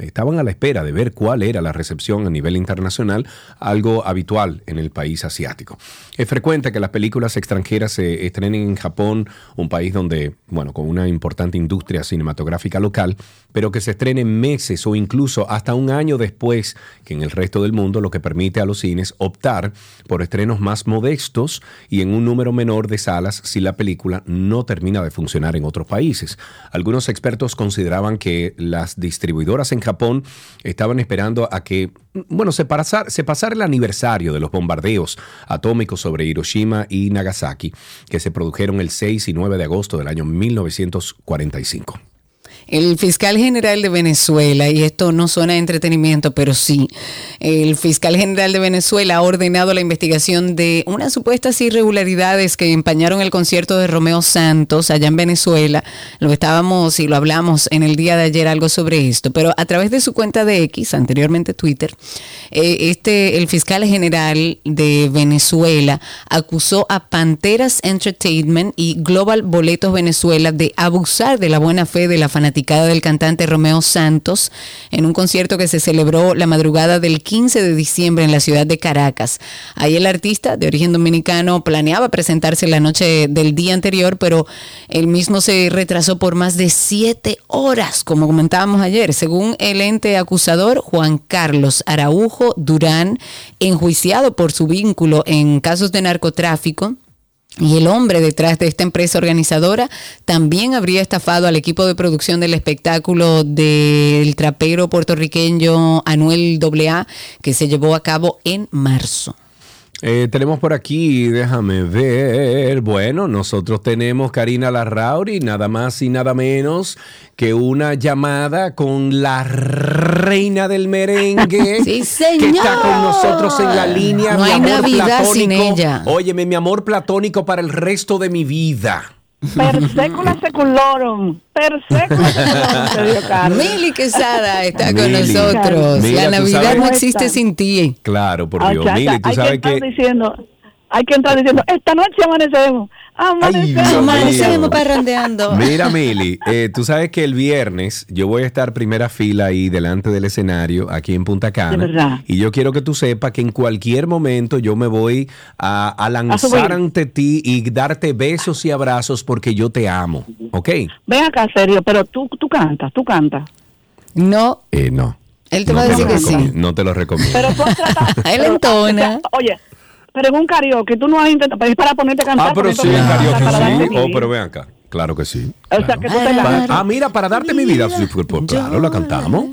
estaban a la espera de ver cuál era la recepción a nivel internacional, algo habitual en el país asiático. Es frecuente que las películas extranjeras se estrenen en Japón, un país donde, bueno, con una importante industria cinematográfica local, pero que se estrenen meses o incluso hasta un año después que en el resto del mundo, lo que permite a los cines optar por estrenos más modestos y en un número menor de salas si la película no termina de funcionar en otros países. Algunos expertos consideraban que las distribuidoras en Japón estaban esperando a que, bueno, se pasara, el aniversario de los bombardeos atómicos sobre Hiroshima y Nagasaki, que se produjeron el 6 y 9 de agosto del año 1945. El fiscal general de Venezuela, y esto no suena a entretenimiento, pero sí, el fiscal general de Venezuela ha ordenado la investigación de unas supuestas irregularidades que empañaron el concierto de Romeo Santos allá en Venezuela. Lo estábamos y lo hablamos en el día de ayer algo sobre esto, pero a través de su cuenta de X, anteriormente Twitter, eh, este, el fiscal general de Venezuela acusó a Panteras Entertainment y Global Boletos Venezuela de abusar de la buena fe de la del cantante Romeo Santos en un concierto que se celebró la madrugada del 15 de diciembre en la ciudad de Caracas. Ahí el artista de origen dominicano planeaba presentarse la noche del día anterior, pero él mismo se retrasó por más de siete horas, como comentábamos ayer. Según el ente acusador, Juan Carlos Araujo Durán, enjuiciado por su vínculo en casos de narcotráfico, y el hombre detrás de esta empresa organizadora también habría estafado al equipo de producción del espectáculo del trapero puertorriqueño Anuel AA que se llevó a cabo en marzo. Eh, tenemos por aquí, déjame ver. Bueno, nosotros tenemos Karina Larrauri, nada más y nada menos que una llamada con la reina del merengue. Sí, Que señor. está con nosotros en la línea. No mi hay amor Navidad sin platónico. ella. Óyeme, mi amor platónico para el resto de mi vida. Per secula seculorum. Per secula seculorum. Mili Quesada está con Mili. nosotros. Mira, la Navidad no existe sin ti. Claro, por Dios. chacha, Mili, tú hay sabes que. diciendo, hay que entrar diciendo, esta noche amanecemos. Amanecemos. Parrandeando. Mira, Mili, eh, tú sabes que el viernes yo voy a estar primera fila ahí delante del escenario, aquí en Punta De Cana. verdad. Y yo quiero que tú sepas que en cualquier momento yo me voy a, lanzar ante ti y darte besos y abrazos porque yo te amo. ¿Ok? Ven acá, serio, pero tú, tú cantas, tú cantas. No, Eh, no. él te No va a te, decir lo que sí. recomiendo, no te lo recomiendo. Pero tú has tratado. Él entona. Oye, pero en un karaoke tú no has intentado, pero es para ponerte a cantar. ah, pero sí, en karaoke sí. Oh, pero ven acá. Claro que sí. O sea, que tú te la ah, mira, para darte mi vida. Pues, pues, claro, la cantamos.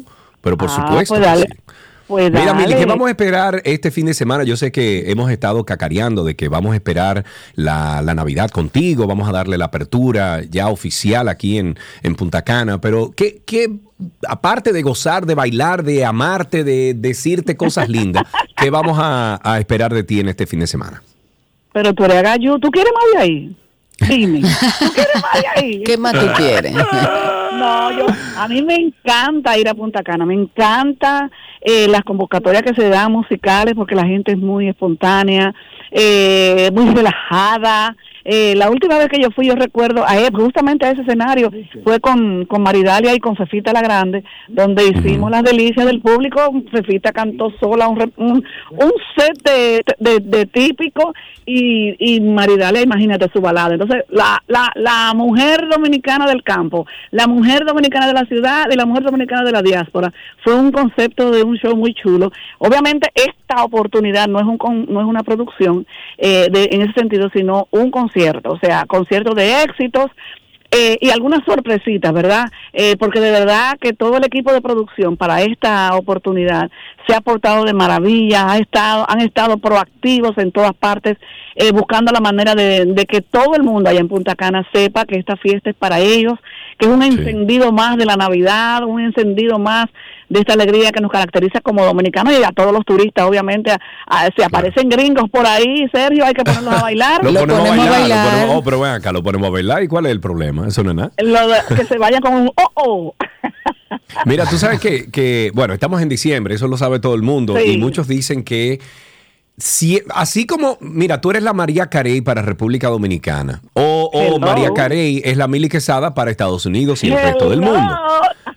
Pero por Ah, supuesto. pues que dale. sí. Pues Mira, Mili. ¿qué vamos a esperar este fin de semana? Yo sé que hemos estado cacareando de que vamos a esperar la, la Navidad contigo, vamos a darle la apertura ya oficial aquí en, en Punta Cana, pero ¿qué, qué, aparte de gozar, de bailar, de amarte, de decirte cosas lindas, ¿qué vamos a, a esperar de ti en este fin de semana? Pero tú eres gallo, ¿tú quieres más de ahí? Dime, ¿tú quieres más de ahí? ¿Qué más tú quieres? No, yo, a mí me encanta ir a Punta Cana, me encanta eh, las convocatorias que se dan musicales porque la gente es muy espontánea, eh, muy relajada. Eh, la última vez que yo fui, yo recuerdo a él, justamente a ese escenario, fue con, con Maridalia y con Fefita la Grande, donde hicimos las delicias del público. Fefita cantó sola un, un, un set de, de, de típico y, y Maridalia, imagínate su balada. Entonces, la, la, la mujer dominicana del campo, la mujer dominicana de la ciudad y la mujer dominicana de la diáspora, fue un concepto de un show muy chulo. Obviamente, esta oportunidad no es, un, con- no es una producción eh, de, en ese sentido, sino un concierto, o sea, concierto de éxitos eh, y algunas sorpresitas, ¿verdad? Eh, porque de verdad que todo el equipo de producción para esta oportunidad se ha portado de maravilla, ha estado, han estado proactivos en todas partes, eh, buscando la manera de, de que todo el mundo allá en Punta Cana sepa que esta fiesta es para ellos, que es un encendido más de la Navidad, un encendido más de esta alegría que nos caracteriza como dominicanos y a todos los turistas, obviamente, a- a- se aparecen gringos por ahí, Sergio, hay que ponerlos a bailar. Lo, ponemos, a bailar, lo ponemos- oh, pero ven acá, lo ponemos a bailar. ¿Y cuál es el problema? Eso no es nada. Lo de- que se vayan con un oh oh. Mira, tú sabes que, que, bueno, estamos en diciembre, eso lo sabe todo el mundo, Sí. y muchos dicen que si, así como, mira, tú eres la María Carey para República Dominicana, o. María Carey es la Mili Quesada para Estados Unidos y el resto del mundo.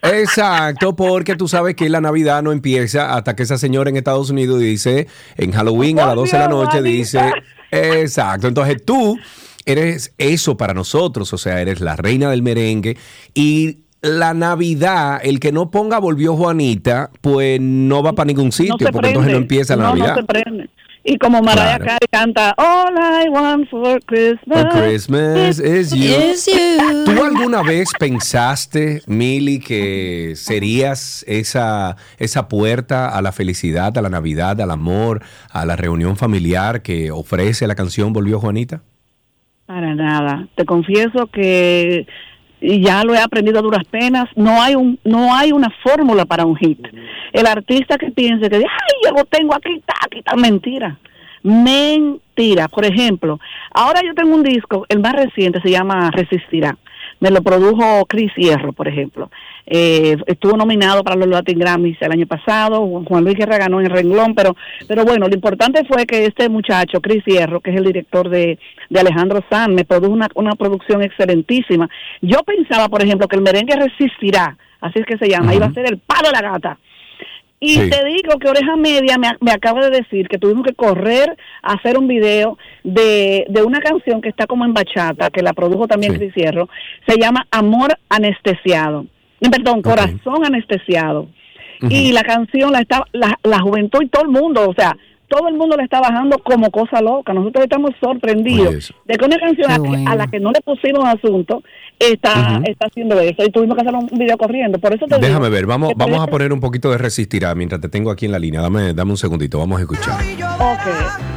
Exacto, porque tú sabes que la Navidad no empieza hasta que esa señora en Estados Unidos dice, en Halloween a las 12 de la noche, dice, exacto, entonces tú eres eso para nosotros, o sea, eres la reina del merengue y la Navidad, el que no ponga volvió Juanita, pues no va para ningún sitio, no porque entonces no empieza la No, Navidad. No se prende. Y como Mariah Claro. Carey canta All I want for Christmas, For Christmas is you. is you. ¿Tú alguna vez pensaste, Mili, que serías esa, esa puerta a la felicidad, a la Navidad, al amor, a la reunión familiar que ofrece la canción Volvió Juanita? Para nada. Te confieso que y ya lo he aprendido a duras penas. No hay un no hay una fórmula para un hit. El artista que piense que ay yo lo tengo aquí está aquí está mentira. Mentira. Por ejemplo, ahora yo tengo un disco, el más reciente se llama Resistirá. Me lo produjo Chris Hierro, por ejemplo. Eh, estuvo nominado para los Latin Grammys el año pasado. Juan Luis Guerra ganó en el renglón, pero, pero bueno, lo importante fue que este muchacho, Chris Hierro, que es el director de, de Alejandro Sanz, me produjo una, una producción excelentísima. Yo pensaba, por ejemplo, que el merengue resistirá, así es que se llama, iba a ser el palo de la gata. Y Sí. te digo que Oreja Media me, me acaba de decir que tuvimos que correr a hacer un video de, de una canción que está como en bachata, que la produjo también Cris Hierro, se llama Amor Anestesiado. Eh, Perdón, Corazón Anestesiado. Y la canción la está la, la juventud y todo el mundo, o sea, todo el mundo la está bajando como cosa loca. Nosotros estamos sorprendidos de que una canción a, a la que no le pusimos asunto está, está haciendo eso y tuvimos que hacer un video corriendo. Por eso te digo Déjame ver, vamos, vamos a poner un poquito de Resistirá mientras te tengo aquí en la línea. Dame, dame un segundito, vamos a escuchar. Desde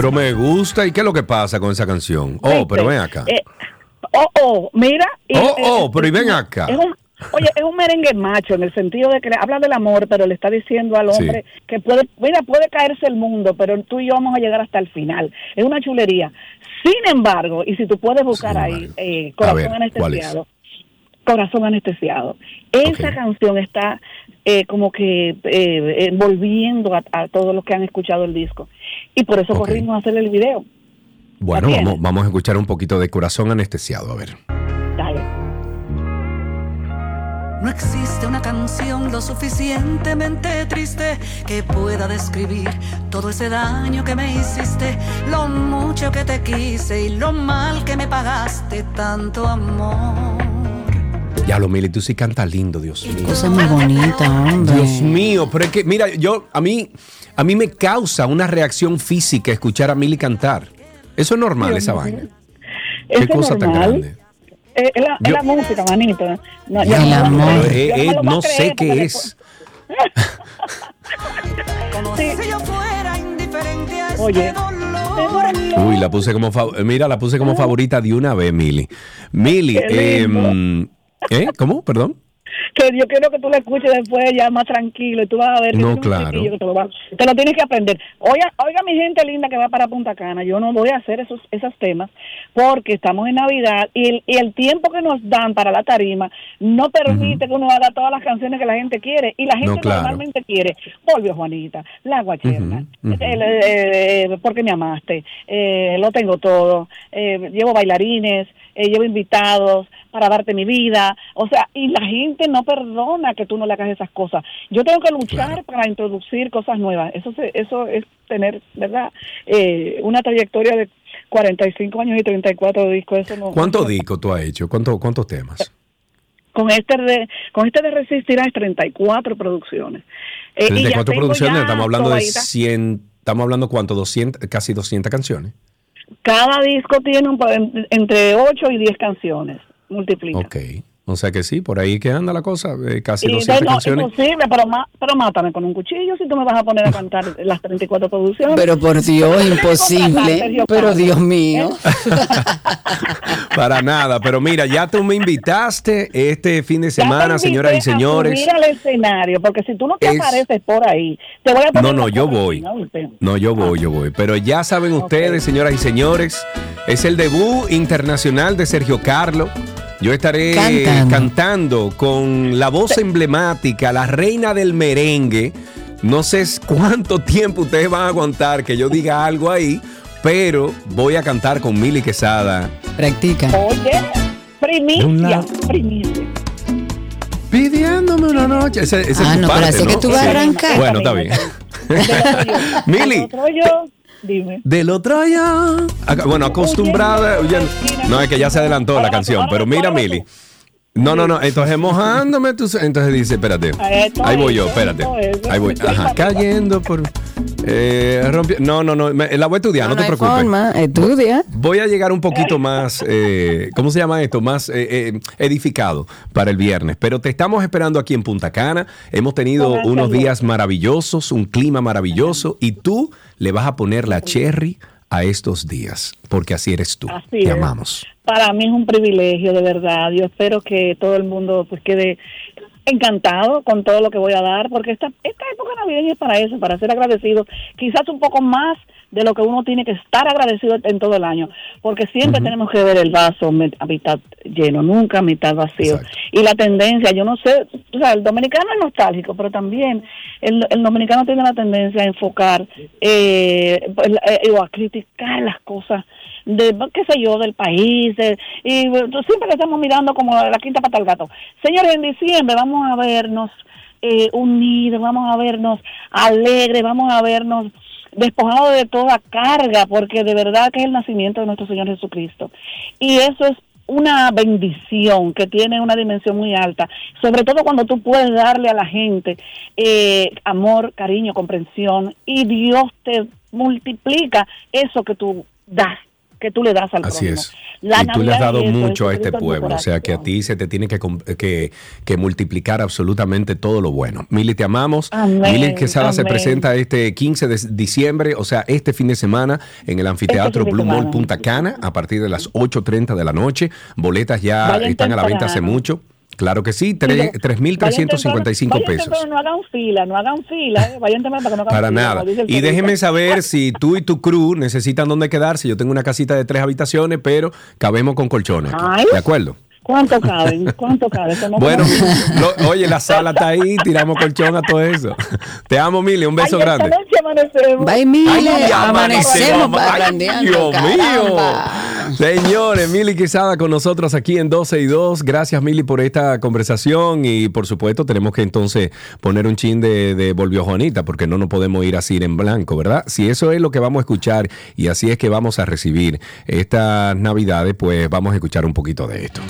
Pero me gusta, ¿y qué es lo que pasa con esa canción? Oh, pero ven acá. Eh, oh, oh, mira. y- Oh, oh, pero y ven acá. es un- oye, es un merengue macho en el sentido de que le habla del amor, pero le está diciendo al Sí. hombre que puede, mira, puede caerse el mundo, pero tú y yo vamos a llegar hasta el final. Es una chulería. Sin embargo, y si tú puedes buscar ahí, eh, Corazón. Anestesiado. Corazón Anestesiado. Esa canción está eh, como que eh, envolviendo a, a todos los que han escuchado el disco. Y por eso Ok. corrimos a hacer el video. Bueno, vamos, vamos a escuchar un poquito de Corazón Anestesiado, a ver. Dale. No existe una canción lo suficientemente triste que pueda describir todo ese daño que me hiciste, lo mucho que te quise y lo mal que me pagaste tanto amor. Ya lo, Mili, tú sí cantas lindo, Dios mío. Cosa muy bonita, hombre. Dios mío, pero es que, mira, yo, a mí, a mí me causa una reacción física escuchar a Mili cantar. Eso es normal, Dios esa vaina. Qué es cosa tan grande. Eh, es, la, música, manito. No, El no- amor. Eh, eh, no creer sé qué es. Como si yo fuera indiferente a este Oye. dolor. Uy, la puse como fa- mira, la puse como favorita de una vez, Mili. Mili, lindo. em, ¿eh? ¿Cómo? Perdón. Que yo quiero que tú lo escuches después ya más tranquilo y tú vas a ver No, claro. que te, lo, va- te lo tienes que aprender. Oiga, oiga mi gente linda que va para Punta Cana, yo no voy a hacer esos esos temas porque estamos en Navidad y el, y el tiempo que nos dan para la tarima no permite que uno haga todas las canciones que la gente quiere y la gente No, claro. normalmente quiere. Volvió Juanita, La Guacherna, eh, eh, porque me amaste, eh, lo tengo todo, eh, llevo bailarines, eh, llevo invitados para darte mi vida, o sea, y la gente no perdona que tú no le hagas esas cosas. Yo tengo que luchar para introducir cosas nuevas. Eso se- eso es tener, ¿verdad? Eh, una trayectoria de 45 años y 34 discos. Eso no, ¿Cuántos discos tú has hecho? ¿Cuánto- ¿Cuántos temas? con este de, con este de Resistirás 34 producciones. Eh, y ya 34 producciones, estamos hablando de sobadita. 100, estamos hablando cuánto, 200, casi 200 canciones. Cada disco tiene un, en- entre 8 y 10 canciones. Multiplica. Ok. O sea que sí, por ahí que anda la cosa, eh, casi Y 200 no, canciones. imposible, pero, ma- pero mátame con un cuchillo si tú me vas a poner a cantar las 34 producciones. Pero por Dios, imposible. Pero. Dios mío. Para nada, pero mira, ya tú me invitaste este fin de semana, señoras y señores. subir al escenario, porque si tú no te Es- apareces por ahí, te voy a poner No, no, yo voy. No, yo voy, yo voy. Pero ya saben ustedes, señoras y señores, es el debut internacional de Sergio Carlo. Yo estaré Cantando. cantando con la voz emblemática, la reina del merengue. No sé cuánto tiempo ustedes van a aguantar que yo diga algo ahí, pero voy a cantar con Mili Quesada. Practica. Oye, primicia, primicia. Pidiéndome una noche. Ese, ese Ah, es no, pero parte, así que ¿no? tú vas a arrancar. Bueno, está bien. Mili, dime. Del otro allá. Bueno, acostumbrada. ya- no, es que ya se adelantó la canción, pero mira, Mili. No, no, no. Entonces, mojándome. tú- entonces dice, espérate. Ahí voy yo, espérate. Ahí voy. Ajá, cayendo por. Eh, rompi- no, no, no. me- la voy a estudiar, no, No, te preocupes. forma, estudia. Voy a llegar un poquito más, eh, ¿cómo se llama esto? Más eh, eh, edificado para el viernes. Pero te estamos esperando aquí en Punta Cana. Hemos tenido unos días maravillosos, un clima maravilloso y tú le vas a poner la cherry a estos días, porque así eres tú. Así te es. amamos. Para mí es un privilegio, de verdad. Yo espero que todo el mundo pues quede encantado con todo lo que voy a dar, porque esta, esta época navideña es para eso, para ser agradecido, quizás un poco más de lo que uno tiene que estar agradecido en todo el año, porque siempre tenemos que ver el vaso a mitad lleno, nunca a mitad vacío. Y la tendencia, yo no sé, o sea, el dominicano es nostálgico, pero también el, el dominicano tiene la tendencia a enfocar eh, pues, eh, o a criticar las cosas de qué sé yo del país y siempre le estamos mirando como la quinta pata al gato. Señores en diciembre vamos a vernos eh, unidos vamos a vernos alegres vamos a vernos despojados de toda carga porque de verdad que es el nacimiento de nuestro Señor Jesucristo. Y eso es una bendición que tiene una dimensión muy alta, sobre todo cuando tú puedes darle a la gente eh, amor, cariño, comprensión y Dios te multiplica eso que tú das, que tú le das al Así prójimo. es. La y tú le has dado eso, mucho a es este pueblo, o sea que a ti se te tiene que, que, que multiplicar absolutamente todo lo bueno. Mili, te amamos. Amén, Mili Quesada se presenta este 15 de diciembre, o sea, este fin de semana en el anfiteatro Este de Blue Mall. Punta Cana a partir de las 8.30 de la noche. Boletas ya Vayan están a la venta hace mucho. Claro que sí, Y tre- lo- 3.355 vayan pesos. temprano, no hagan fila, no hagan fila, eh, vayan temprano para que no hagan Para fila, nada. Y déjenme saber si tú y tu crew necesitan dónde quedarse. Yo tengo una casita de tres habitaciones, pero cabemos con colchones. aquí. ¿De acuerdo? ¿Cuánto caben? ¿Cuánto cabe? Eso no Bueno, lo- oye, la sala está ahí, tiramos colchón a todo eso. Te amo, Mili, un beso Ay, grande. amanecemos. Bye, Mile. Ay, Amanecemos ama- ay, parrandeando, Dios mío. Señores, Mili Quesada con nosotros aquí en 12 y 2. Gracias, Mili, por esta conversación. Y por supuesto, tenemos que entonces poner un chin de, de Volvió Juanita, porque no nos podemos ir así en blanco, ¿verdad? Si eso es lo que vamos a escuchar y así es que vamos a recibir estas Navidades, pues vamos a escuchar un poquito de esto.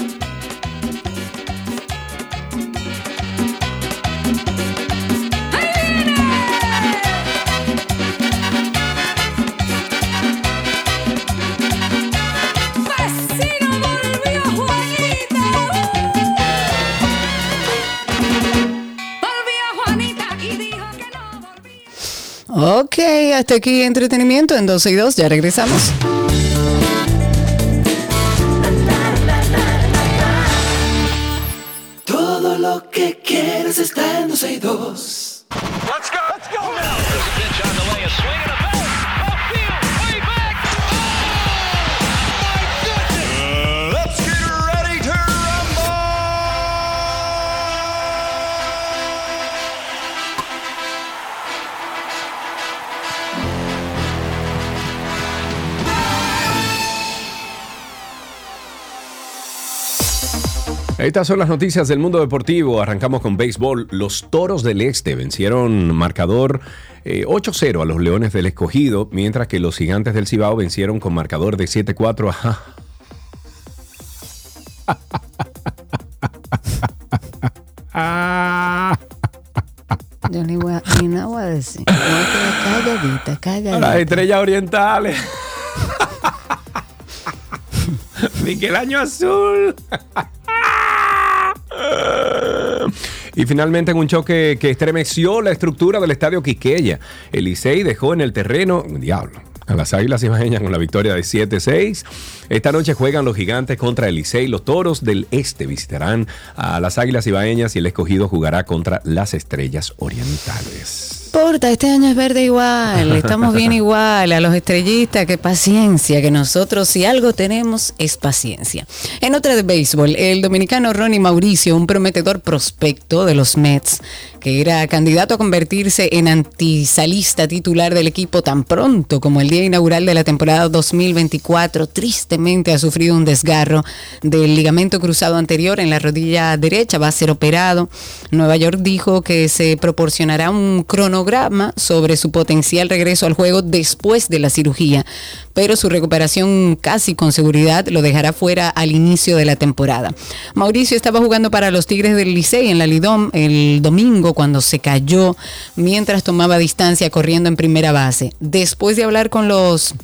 Ok, hasta aquí entretenimiento en 12 y 2. Ya regresamos. Todo lo que quieres está en 12 y 2. Estas son las noticias del mundo deportivo. Arrancamos con béisbol. Los Toros del Este vencieron marcador eh, 8-0 a los Leones del Escogido, mientras que los Gigantes del Cibao vencieron con marcador de 7-4 a... Yo a, nada Las estrellas orientales. Miguel Año Azul. Y finalmente en un choque que estremeció la estructura del estadio Quiqueya, el dejó en el terreno, diablo, a las Águilas Ibaeñas con la victoria de 7-6. Esta noche juegan los gigantes contra el Licey. Los toros del este visitarán a las Águilas Ibaeñas y el escogido jugará contra las Estrellas Orientales. Importa, este año es verde igual, estamos bien igual, a los estrellistas, que paciencia, que nosotros si algo tenemos es paciencia. En otra de béisbol, el dominicano Ronnie Mauricio, un prometedor prospecto de los Mets, que era candidato a convertirse en antisalista titular del equipo tan pronto como el día inaugural de la temporada 2024, tristemente ha sufrido un desgarro del ligamento cruzado anterior en la rodilla derecha, va a ser operado. Nueva York dijo que se proporcionará un cronograma sobre su potencial regreso al juego después de la cirugía, pero su recuperación casi con seguridad lo dejará fuera al inicio de la temporada. Mauricio estaba jugando para los Tigres del Licey en la Lidom el domingo cuando se cayó mientras tomaba distancia corriendo en primera base. Después de hablar con los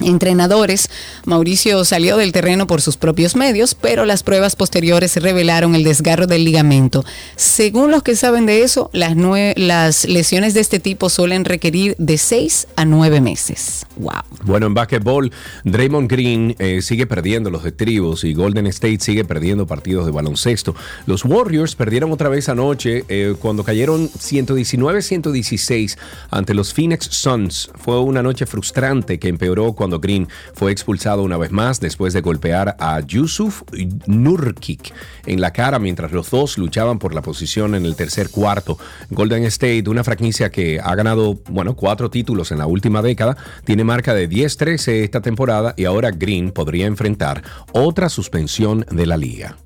entrenadores, Mauricio salió del terreno por sus propios medios, pero las pruebas posteriores revelaron el desgarro del ligamento. Según los que saben de eso, las, las lesiones de este tipo suelen requerir de 6 a 9 meses. Wow. Bueno, en básquetbol, Draymond Green eh, sigue perdiendo los estribos y Golden State sigue perdiendo partidos de baloncesto. Los Warriors perdieron otra vez anoche eh, cuando cayeron 119-116 ante los Phoenix Suns. Fue una noche frustrante que empeoró cuando Green fue expulsado una vez más después de golpear a Yusuf Nurkic en la cara mientras los dos luchaban por la posición en el tercer cuarto. Golden State, una franquicia que ha ganado, bueno, cuatro títulos en la última década, tiene marca de 10-13 esta temporada y ahora Green podría enfrentar otra suspensión de la liga.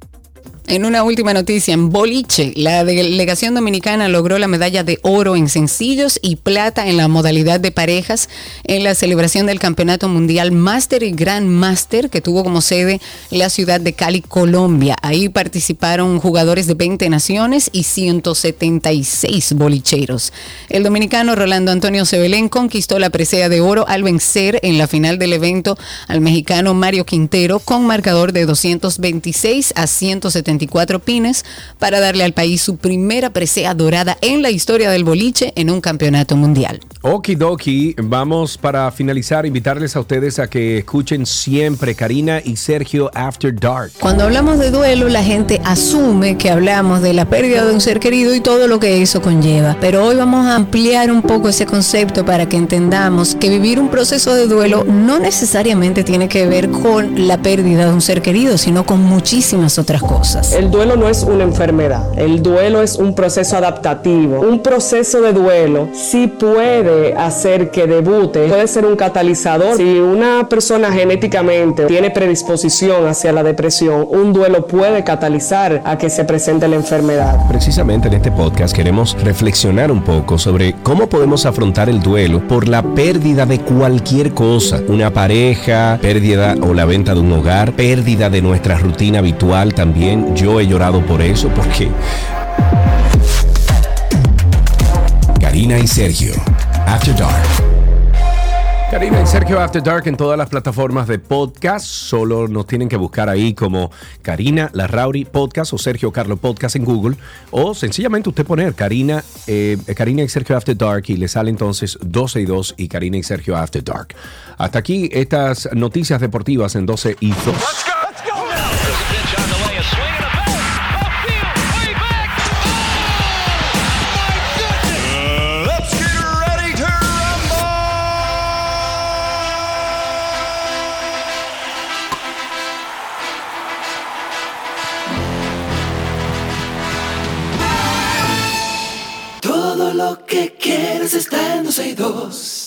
En una última noticia, en boliche, la delegación dominicana logró la medalla de oro en sencillos y plata en la modalidad de parejas en la celebración del Campeonato Mundial Master y Grand Master que tuvo como sede la ciudad de Cali, Colombia. Ahí participaron jugadores de 20 naciones y 176 bolicheros. El dominicano Rolando Antonio Sebelén conquistó la presea de oro al vencer en la final del evento al mexicano Mario Quintero con marcador de 226 a 174 pines para darle al país su primera presea dorada en la historia del boliche en un campeonato mundial. Okidoki, vamos para finalizar, invitarles a ustedes a que escuchen siempre Karina y Sergio After Dark. Cuando hablamos de duelo, la gente asume que hablamos de la pérdida de un ser querido y todo lo que eso conlleva. Pero hoy vamos a ampliar un poco ese concepto para que entendamos que vivir un proceso de duelo no necesariamente tiene que ver con la pérdida de un ser querido, sino con muchísimas otras cosas. El duelo no es una enfermedad, el duelo es un proceso adaptativo. Un proceso de duelo sí puede hacer que debute, puede ser un catalizador. Si una persona genéticamente tiene predisposición hacia la depresión, un duelo puede catalizar a que se presente la enfermedad. Precisamente en este podcast queremos reflexionar un poco sobre cómo podemos afrontar el duelo por la pérdida de cualquier cosa, una pareja, pérdida o la venta de un hogar, pérdida de nuestra rutina habitual también. Yo he llorado por eso porque... Karina y Sergio, After Dark. Karina y Sergio After Dark en todas las plataformas de podcast. Solo nos tienen que buscar ahí como Karina Larrauri Podcast o Sergio Carlo Podcast en Google. O sencillamente usted poner Karina, eh, Karina y Sergio After Dark y le sale entonces 12 y 2 y Karina y Sergio After Dark. Hasta aquí estas noticias deportivas en 12 y 2. Está en 12 y 2.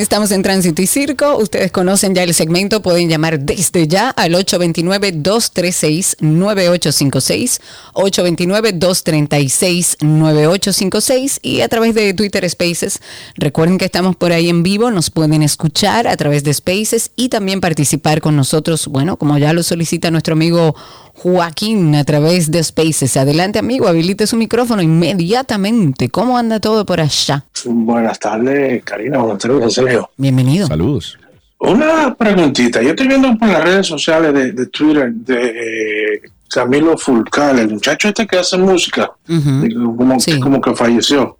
Estamos en Tránsito y Circo. Ustedes conocen ya el segmento. Pueden llamar desde ya al 829-236-9856. 829-236-9856. Y a través de Twitter Spaces. Recuerden que estamos por ahí en vivo. Nos pueden escuchar a través de Spaces y también participar con nosotros. Bueno, como ya lo solicita nuestro amigo Joaquín a través de Spaces. Adelante, amigo. Habilite su micrófono inmediatamente. ¿Cómo anda todo por allá? Buenas tardes, Karina. Buenas tardes, Bienvenido. Saludos. Una preguntita. Yo estoy viendo por las redes sociales de, de Twitter de eh, Camilo Fulcal, el muchacho este que hace música, como, Sí. como que falleció.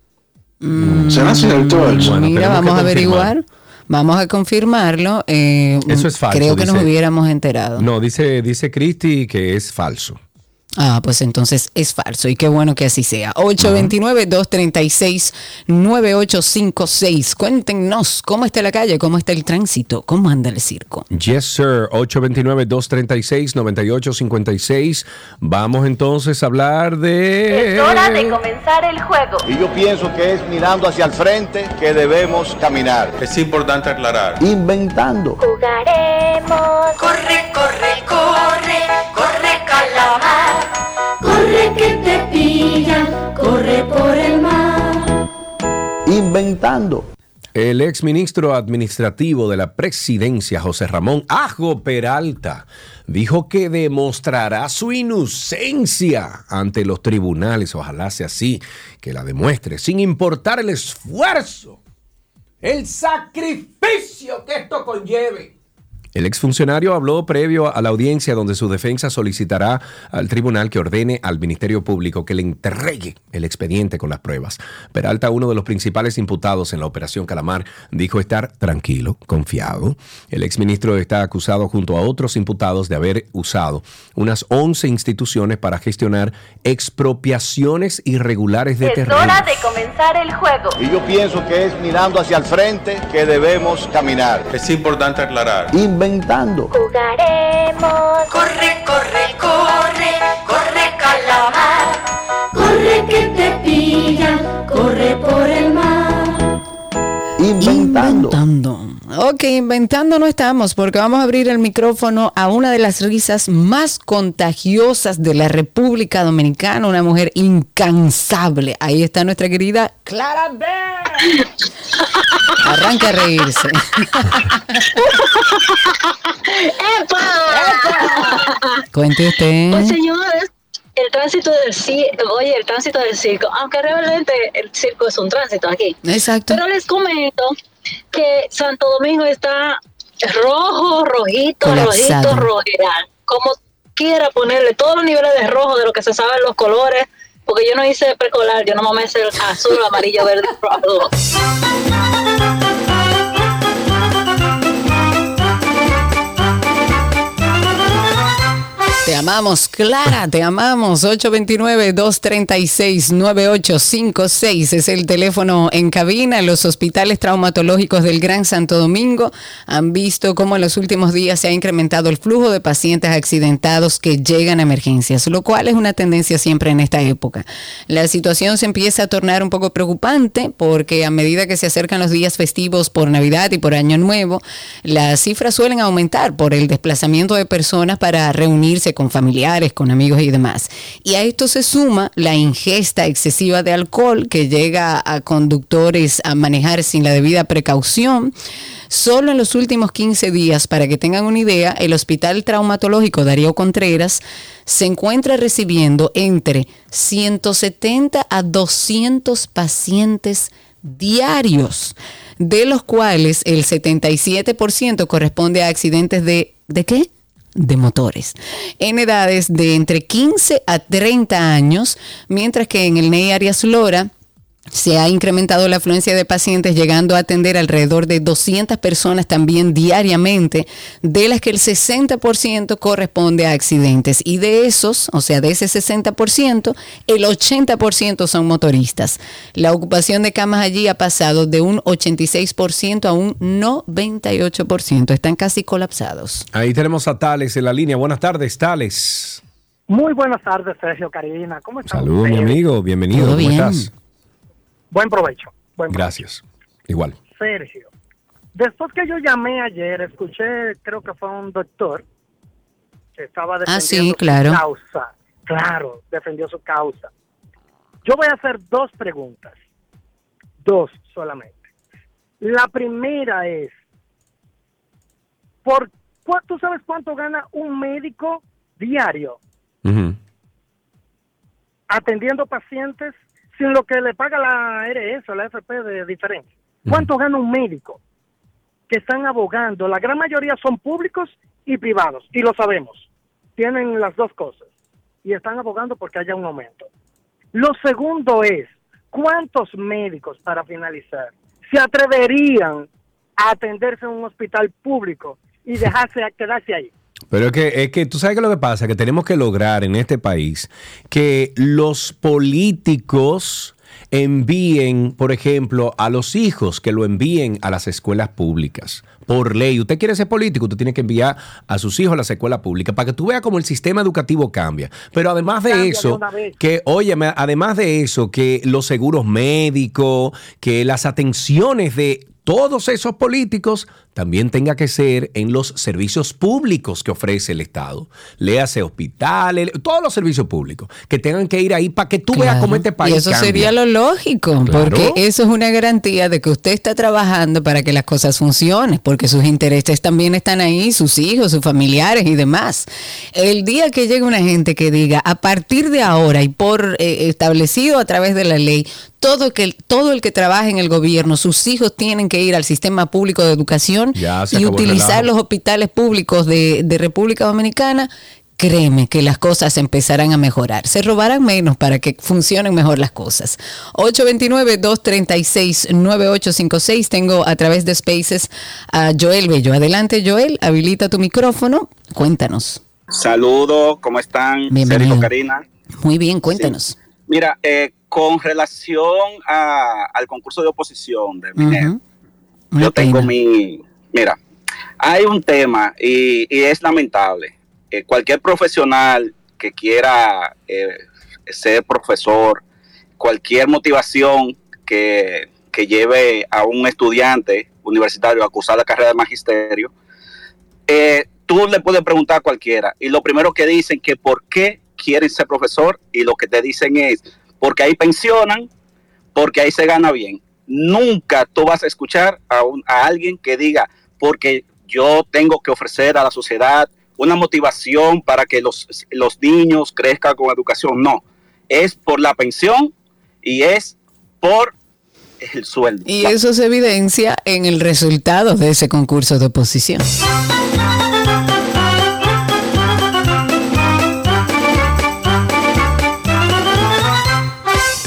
Mm, ¿Será cierto eso? Mira, vamos a averiguar. Vamos a confirmarlo. Eh, Eso es falso. Creo que nos hubiéramos enterado. No, dice, dice Cristi que es falso. Ah, pues entonces es falso y qué bueno que así sea. 829-236-9856. Cuéntenos cómo está la calle, cómo está el tránsito, cómo anda el circo. Yes, sir. 829-236-9856. Vamos entonces a hablar de... comenzar el juego. Y yo pienso que es mirando hacia el frente que debemos caminar. Es importante aclarar. Inventando. Jugaremos. Corre, corre, corre, corre Corre que te pillan, corre por el mar. Inventando. El ex ministro administrativo de la presidencia, José Ramón Ajo Peralta, dijo que demostrará su inocencia ante los tribunales. Ojalá sea así, que la demuestre, sin importar el esfuerzo, el sacrificio que esto conlleve. El exfuncionario habló previo a la audiencia donde su defensa solicitará al tribunal que ordene al Ministerio Público que le entregue el expediente con las pruebas. Peralta, uno de los principales imputados en la operación Calamar, dijo estar tranquilo, confiado. El exministro está acusado junto a otros imputados de haber usado unas 11 instituciones para gestionar expropiaciones irregulares de Es terreno. hora de comenzar el juego. Y yo pienso que es mirando hacia el frente que debemos caminar. Es importante aclarar. Inventando. Jugaremos. Corre, corre, corre, corre calamar. Corre que te pillan, corre por el mar. Inventando. Ok, inventando no estamos porque vamos a abrir el micrófono a una de las risas más contagiosas de la República Dominicana, una mujer incansable. Ahí está nuestra querida Clara B. Arranca a reírse. ¡Epa! Cuente usted. Pues señores, el tránsito del ci- oye, el tránsito del circo, aunque realmente el circo es un tránsito aquí. Exacto. Pero les comento que Santo Domingo está rojo, rojito, Colapsado. rojito, rojeral. Como quiera ponerle todos los niveles de rojo de lo que se sabe en los colores, porque yo no hice precolar, yo no me el azul, amarillo, verde, rojo. Te amamos, Clara, te amamos. 829-236-9856 es el teléfono en cabina. Los hospitales traumatológicos del Gran Santo Domingo han visto cómo en los últimos días se ha incrementado el flujo de pacientes accidentados que llegan a emergencias, lo cual es una tendencia siempre en esta época. La situación se empieza a tornar un poco preocupante porque a medida que se acercan los días festivos por Navidad y por Año Nuevo, las cifras suelen aumentar por el desplazamiento de personas para reunirse con familiares, con amigos y demás. Y a esto se suma la ingesta excesiva de alcohol que llega a conductores a manejar sin la debida precaución. Solo en los últimos 15 días, para que tengan una idea, el Hospital Traumatológico Darío Contreras se encuentra recibiendo entre 170 a 200 pacientes diarios, de los cuales el 77% corresponde a accidentes de ¿de qué? De motores. En edades de entre 15 a 30 años, mientras que en el NEI Arias Lora se ha incrementado la afluencia de pacientes llegando a atender alrededor de 200 personas también diariamente, de las que el 60% corresponde a accidentes. Y de esos, o sea, de ese 60%, el 80% son motoristas. La ocupación de camas allí ha pasado de un 86% a un 98%. Están casi colapsados. Ahí tenemos a Tales en la línea. Buenas tardes, Tales. Muy buenas tardes, Sergio Karina. ¿Cómo están? Saludos, mi amigo. Bienvenido. ¿Cómo bien. estás? Buen provecho. Buen Gracias. Igual. Sergio, Después que yo llamé ayer, escuché, creo que fue un doctor que estaba Ah, sí, defendiendo claro. su causa. Claro, defendió su causa. Yo voy a hacer dos preguntas. Dos solamente. La primera es, ¿por ¿tú sabes cuánto gana un médico diario atendiendo pacientes sin lo que le paga la RS o la FP de diferencia? ¿Cuánto gana un médico que están abogando? La gran mayoría son públicos y privados, y lo sabemos. Tienen las dos cosas. Y están abogando porque haya un aumento. Lo segundo es, ¿cuántos médicos, para finalizar, se atreverían a atenderse en un hospital público y dejarse quedarse ahí? Pero es que, es que tú sabes que lo que pasa, que tenemos que lograr en este país que los políticos envíen, por ejemplo, a los hijos que lo envíen a las escuelas públicas. Por ley, usted quiere ser político, usted tiene que enviar a sus hijos a la escuela pública para que tú veas cómo el sistema educativo cambia. Pero además de Cambia eso, que, oye, además de eso, que los seguros médicos, que las atenciones de todos esos políticos también tenga que ser en los servicios públicos que ofrece el Estado. Léase hospitales, todos los servicios públicos, que tengan que ir ahí para que tú veas cómo este país Y eso cambia. sería lo lógico, Claro. porque eso es una garantía de que usted está trabajando para que las cosas funcionen, porque sus intereses también están ahí, sus hijos, sus familiares y demás. El día que llegue una gente que diga, a partir de ahora y por eh, establecido a través de la ley, todo, que, todo el que trabaja en el gobierno, sus hijos tienen que ir al sistema público de educación y utilizar los hospitales públicos de, de República Dominicana, créeme que las cosas empezarán a mejorar. Se robarán menos para que funcionen mejor las cosas. 829-236-9856. Tengo a través de Spaces a Joel Bello. Adelante, Joel. Habilita tu micrófono. Cuéntanos. Saludos, ¿cómo están? Bienvenido. Sergio Karina. Muy bien, cuéntanos. Mira, eh, con relación a- al concurso de oposición de Minero, Ujú. Una yo tengo pena. mi... Mira, hay un tema y, y es lamentable. Eh, cualquier profesional que quiera eh, ser profesor, cualquier motivación que, que lleve a un estudiante universitario a cursar la carrera de magisterio, eh, tú le puedes preguntar a cualquiera y lo primero que dicen que por qué quieren ser profesor y lo que te dicen es porque ahí pensionan, porque ahí se gana bien. Nunca tú vas a escuchar a, un- a alguien que diga porque yo tengo que ofrecer a la sociedad una motivación para que los, los niños crezcan con educación. No, es por la pensión y es por el sueldo. Y eso se evidencia en el resultado de ese concurso de oposición.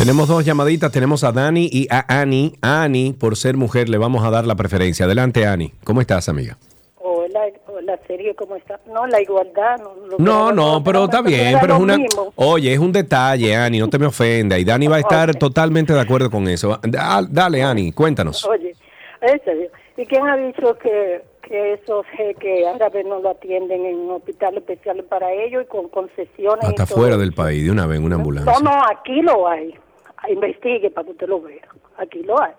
Tenemos dos llamaditas, tenemos a Dani y a Ani. A Ani, por ser mujer, le vamos a dar la preferencia. Adelante, Ani. ¿Cómo estás, amiga? Hola, hola Sergio, ¿cómo está? No, la igualdad. No, No, pero está bien, pero es una... mismo. Oye, es un detalle, Ani, no te me ofenda. Y Dani va a estar totalmente de acuerdo con eso. Da- Dale, Ani, cuéntanos. Oye, en serio. ¿Y quién ha dicho que, que esos jeques árabes no lo atienden en un hospital especial para ellos y con concesiones? Hasta y todo? fuera del país, de una vez, en una ambulancia. No, no, aquí lo hay. Investigue para que usted lo vea. Aquí lo hay.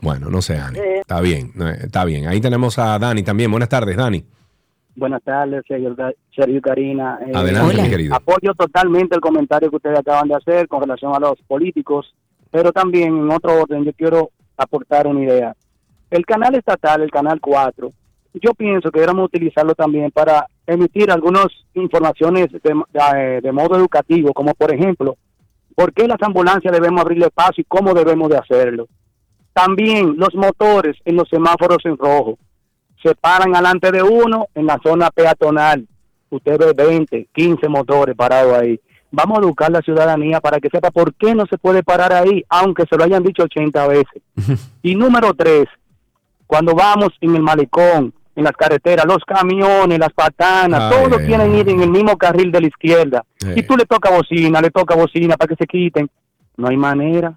Bueno, no sé, Ani. Eh. Está bien, eh, está bien. Ahí tenemos a Dani también. Buenas tardes, Dani. Buenas tardes, Sergio, Sergio y Karina. Eh, Adelante, mi querido. Apoyo totalmente el comentario que ustedes acaban de hacer con relación a los políticos, pero también en otro orden yo quiero aportar una idea. El canal estatal, el canal 4, yo pienso que deberíamos utilizarlo también para emitir algunas informaciones de, de- de modo educativo, como por ejemplo, por qué las ambulancias debemos abrirle paso y cómo debemos de hacerlo. También los motores en los semáforos en rojo se paran alante de uno en la zona peatonal. Usted ve 20, 15 motores parados ahí. Vamos a educar a la ciudadanía para que sepa por qué no se puede parar ahí, aunque se lo hayan dicho 80 veces. y número tres, cuando vamos en el malecón, en las carreteras, los camiones, las patanas, Ay, todos ay, quieren ir en el mismo carril de la izquierda. Y tú le toca bocina, le toca bocina para que se quiten. No hay manera.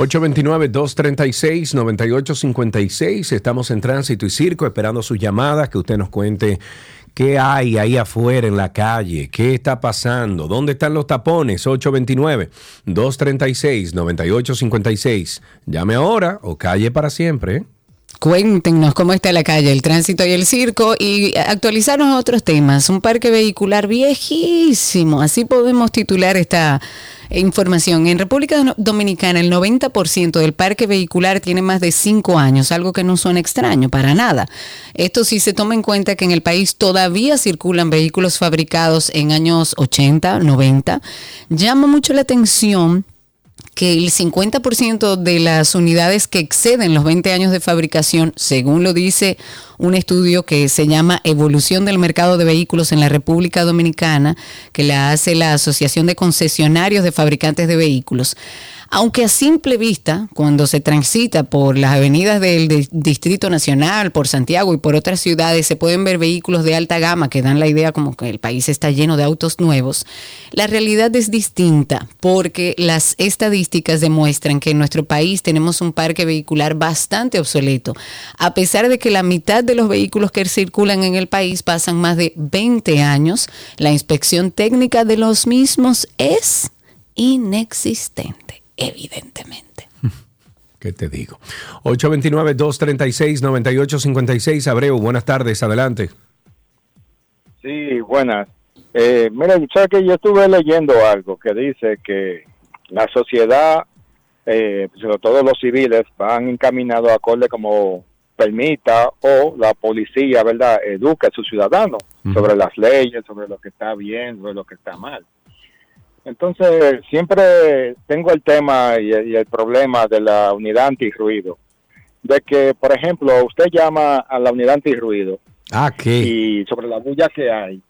829-236-9856. Estamos en tránsito y circo esperando sus llamadas, que usted nos cuente ¿Qué hay ahí afuera en la calle? ¿Qué está pasando? ¿Dónde están los tapones? 829-236-9856. Llame ahora o calle para siempre. Cuéntenos cómo está la calle, el tránsito y el circo y actualizarnos otros temas. Un parque vehicular viejísimo, así podemos titular esta información. En República Dominicana el 90% del parque vehicular tiene más de 5 años, algo que no suena extraño para nada. Esto sí se toma en cuenta que en el país todavía circulan vehículos fabricados en años 80, 90. Llama mucho la atención que el 50% de las unidades que exceden los 20 años de fabricación, según lo dice un estudio que se llama Evolución del Mercado de Vehículos en la República Dominicana, que la hace la Asociación de Concesionarios de Fabricantes de Vehículos, aunque a simple vista, cuando se transita por las avenidas del Distrito Nacional, por Santiago y por otras ciudades, se pueden ver vehículos de alta gama que dan la idea como que el país está lleno de autos nuevos, la realidad es distinta porque las estadísticas demuestran que en nuestro país tenemos un parque vehicular bastante obsoleto, a pesar de que la mitad de los vehículos que circulan en el país pasan más de 20 años, la inspección técnica de los mismos es inexistente evidentemente. ¿Qué te digo? 829-236-9856. Abreu, buenas tardes, adelante. Sí, buenas. Eh, mira, sabes que yo estuve leyendo algo que dice que la sociedad, eh, sobre todo los civiles, van encaminados a acorde como permita o la policía, ¿verdad?, eduque a sus ciudadanos sobre las leyes, sobre lo que está bien, sobre lo que está mal. Entonces, siempre tengo el tema y, el problema de la unidad antirruido. De que, por ejemplo, usted llama a la unidad antirruido. Ah, ¿qué? Y sobre la bulla que hay.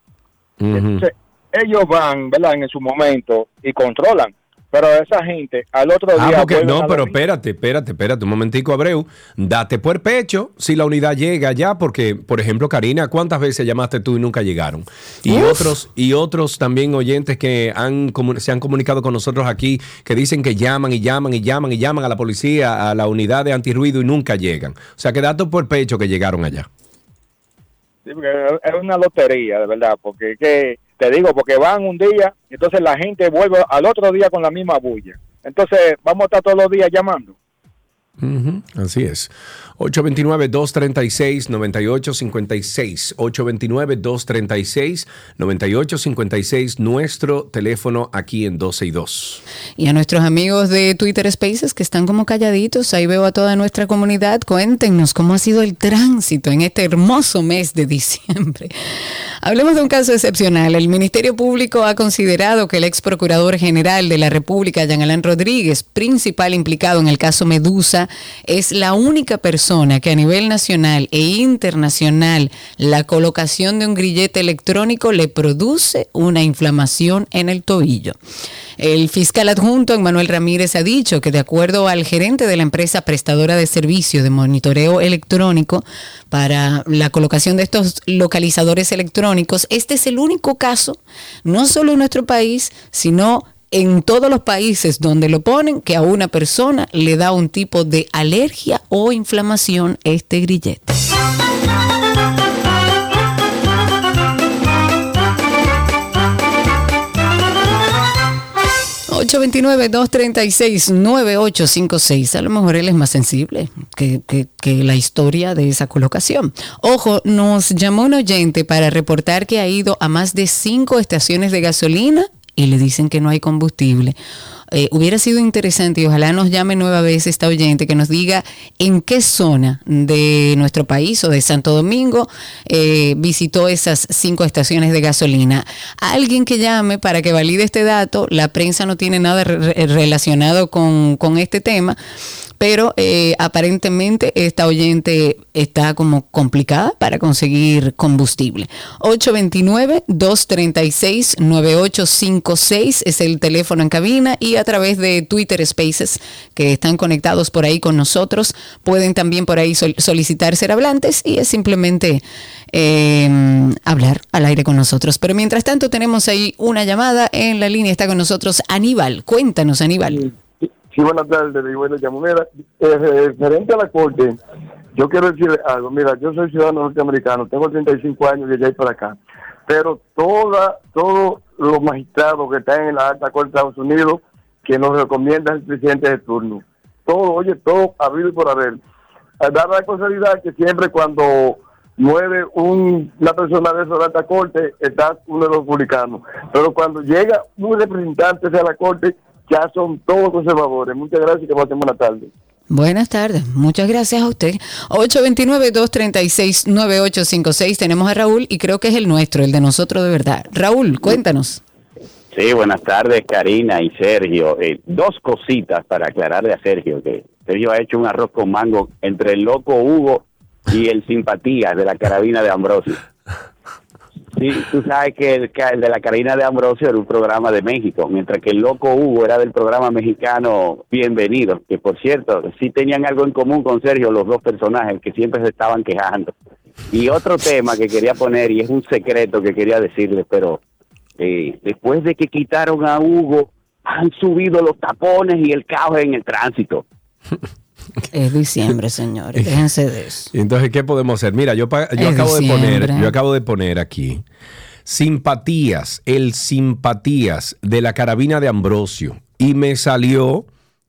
Entonces, ellos van, ¿verdad?, en su momento y controlan. Pero esa gente al otro ah, día. Porque, no, pero espérate, espérate, espérate un momentico, Abreu. Date por pecho si la unidad llega ya, porque, por ejemplo, Karina, ¿cuántas veces llamaste tú y nunca llegaron? Y otros, y otros también oyentes que han, se han comunicado con nosotros aquí, que dicen que llaman y llaman y llaman y llaman a la policía, a la unidad de antirruido y nunca llegan. O sea, que date por pecho que llegaron allá. Sí, porque es una lotería, de verdad, porque que te digo, porque van un día, entonces la gente vuelve al otro día con la misma bulla. Entonces, vamos a estar todos los días llamando. Así es. 829-236-9856. 829-236-9856. Nuestro teléfono aquí en 12 y 2. Y a nuestros amigos de Twitter Spaces que están como calladitos, ahí veo a toda nuestra comunidad. Cuéntenos cómo ha sido el tránsito en este hermoso mes de diciembre. Hablemos de un caso excepcional. El Ministerio Público ha considerado que el ex procurador general de la República, Jean Alain Rodríguez, principal implicado en el caso Medusa, es la única persona que a nivel nacional e internacional la colocación de un grillete electrónico le produce una inflamación en el tobillo. El fiscal adjunto, Manuel Ramírez, ha dicho que de acuerdo al gerente de la empresa prestadora de servicio de monitoreo electrónico para la colocación de estos localizadores electrónicos, este es el único caso, no solo en nuestro país, sino en todos los países donde lo ponen, que a una persona le da un tipo de alergia o inflamación este grillete. 829-236-9856. A lo mejor él es más sensible que, la historia de esa colocación. Ojo, nos llamó un oyente para reportar que ha ido a más de cinco estaciones de gasolina y le dicen que no hay combustible. Eh, hubiera sido interesante y ojalá nos llame nueva vez esta oyente que nos diga en qué zona de nuestro país o de Santo Domingo eh, visitó esas cinco estaciones de gasolina. Alguien que llame para que valide este dato, la prensa no tiene nada relacionado con, con este tema pero eh, aparentemente esta oyente está como complicada para conseguir combustible. 829-236-9856 es el teléfono en cabina y a través de Twitter Spaces que están conectados por ahí con nosotros pueden también por ahí solicitar ser hablantes y es simplemente em, hablar al aire con nosotros. Pero mientras tanto tenemos ahí una llamada en la línea, está con nosotros Aníbal. Cuéntanos Aníbal. Sí, buenas tardes, llamo. Mira, eh, referente a la corte, yo quiero decir algo. Mira, yo soy ciudadano norteamericano, tengo 35 años de allá para acá. Pero toda, todos los magistrados que están en la alta corte de Estados Unidos, que nos recomiendan el presidente de turno. Todo, oye, todo habido y por haber. Dar la casualidad que siempre cuando muere un, una persona de esa alta corte, está uno de los republicanos. Pero cuando llega un representante de la corte, ya son todos conservadores. Muchas gracias y que pasen buena tarde. Buenas tardes, muchas gracias a usted. 829-236-9856, tenemos a Raúl y creo que es el nuestro, el de nosotros de verdad. Raúl, cuéntanos. Sí, buenas tardes, Karina y Sergio. Eh, dos cositas para aclararle a Sergio, que Sergio ha hecho un arroz con mango entre el loco Hugo y el simpatía de la carabina de Ambrosio. Sí, tú sabes que el, el de la carabina de Ambrosio era un programa de México, mientras que el loco Hugo era del programa mexicano Bienvenido, que por cierto, sí tenían algo en común con Sergio los dos personajes que siempre se estaban quejando. Y otro tema que quería poner, y es un secreto que quería decirles, pero eh, después de que quitaron a Hugo, han subido los tapones y el caos en el tránsito. Es diciembre, señores, déjense de eso. Entonces, ¿qué podemos hacer? Mira, yo, yo acabo de poner, yo acabo de poner aquí simpatías, el simpatías de la carabina de Ambrosio y me salió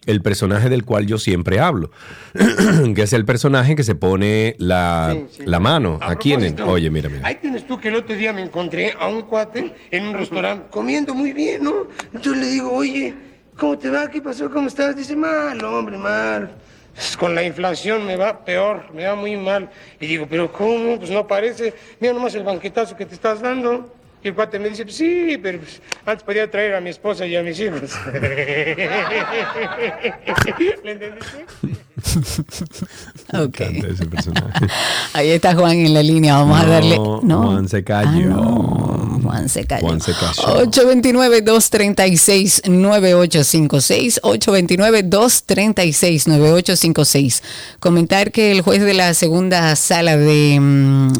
el personaje del cual yo siempre hablo, que es el personaje que se pone la, Sí, sí. la mano A aquí en el, oye, mira, mira. Ahí tienes tú que el otro día me encontré a un cuate en un restaurante comiendo muy bien, ¿no? Entonces le digo, oye, ¿cómo te va? ¿Qué pasó? ¿Cómo estás? Dice, mal, hombre, mal. Con la inflación me va peor, me va muy mal. Y digo, ¿pero cómo? Pues no parece. Mira nomás el banquetazo que te estás dando. Y el cuate me dice, sí, pero pues, antes podía traer a mi esposa y a mis hijos. ¿Le entendiste? Ok. Ese personaje. Ahí está Juan en la línea, vamos a darle. No, No, Juan se cayó. Juan se cayó. Juan se cayó. 829-236-9856. 829-236-9856. Comentar que el juez de la segunda sala de, mm,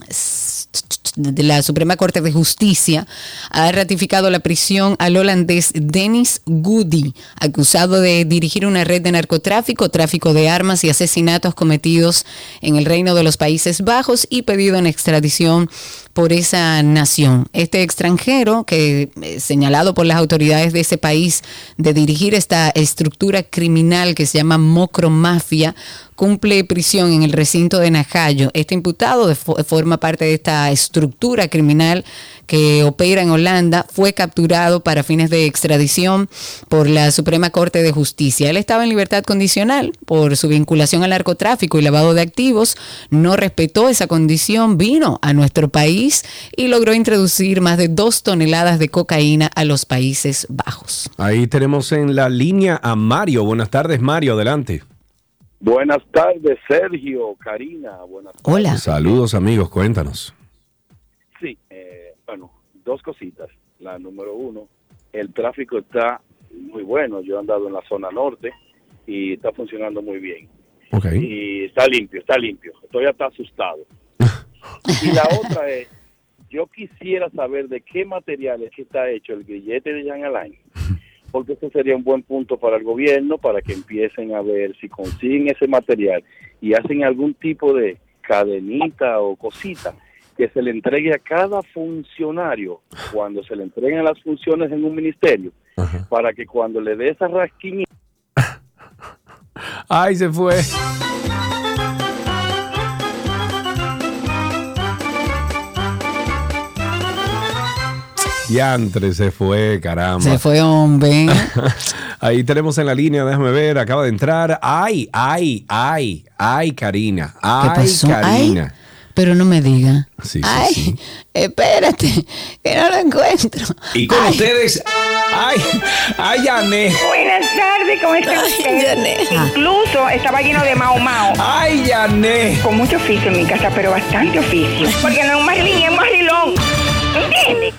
de la Suprema Corte de Justicia ha ratificado la prisión al holandés Dennis Goody, acusado de dirigir una red de narcotráfico, tráfico de armas y asesinatos cometidos en el Reino de los Países Bajos y pedido en extradición por esa nación. Este extranjero, que eh, señalado por las autoridades de ese país de dirigir esta estructura criminal que se llama Mocromafia, cumple prisión en el recinto de Najayo. Este imputado forma parte de esta estructura criminal que opera en Holanda, fue capturado para fines de extradición por la Suprema Corte de Justicia. Él estaba en libertad condicional por su vinculación al narcotráfico y lavado de activos, no respetó esa condición, vino a nuestro país y logró introducir más de dos toneladas de cocaína a los Países Bajos. Ahí tenemos en la línea a Mario. Buenas tardes, Mario, adelante. Buenas tardes, Sergio, Karina. Buenas Hola. Saludos, amigos, cuéntanos. Bueno, dos cositas. La número uno, el tráfico está muy bueno. Yo he andado en la zona norte y está funcionando muy bien. Y está limpio, está limpio. Estoy hasta asustado. y la otra es, yo quisiera saber de qué materiales que está hecho el grillete de Jean Alain. Porque ese sería un buen punto para el gobierno, para que empiecen a ver si consiguen ese material y hacen algún tipo de cadenita o cosita que se le entregue a cada funcionario cuando se le entreguen las funciones en un ministerio, para que cuando le dé esa rasquiña Ay, se fue. Diantre, se fue, caramba. Se fue, hombre. Ahí tenemos en la línea, déjame ver, acaba de entrar. Ay, ay, ay, ay, Karina. ¿Qué Ay, pasó? Karina. Ay, pero no me diga. Sí, sí, Ay, sí. espérate, que no lo encuentro. Y con ustedes, ay, ay, Yané. Buenas tardes, ¿cómo está Ay, usted? Yané. Incluso estaba lleno de mao mao. Ay, Yané. Con mucho oficio en mi casa, pero bastante oficio. Porque no es un marlín, es un barrilón. ¿Entiendes?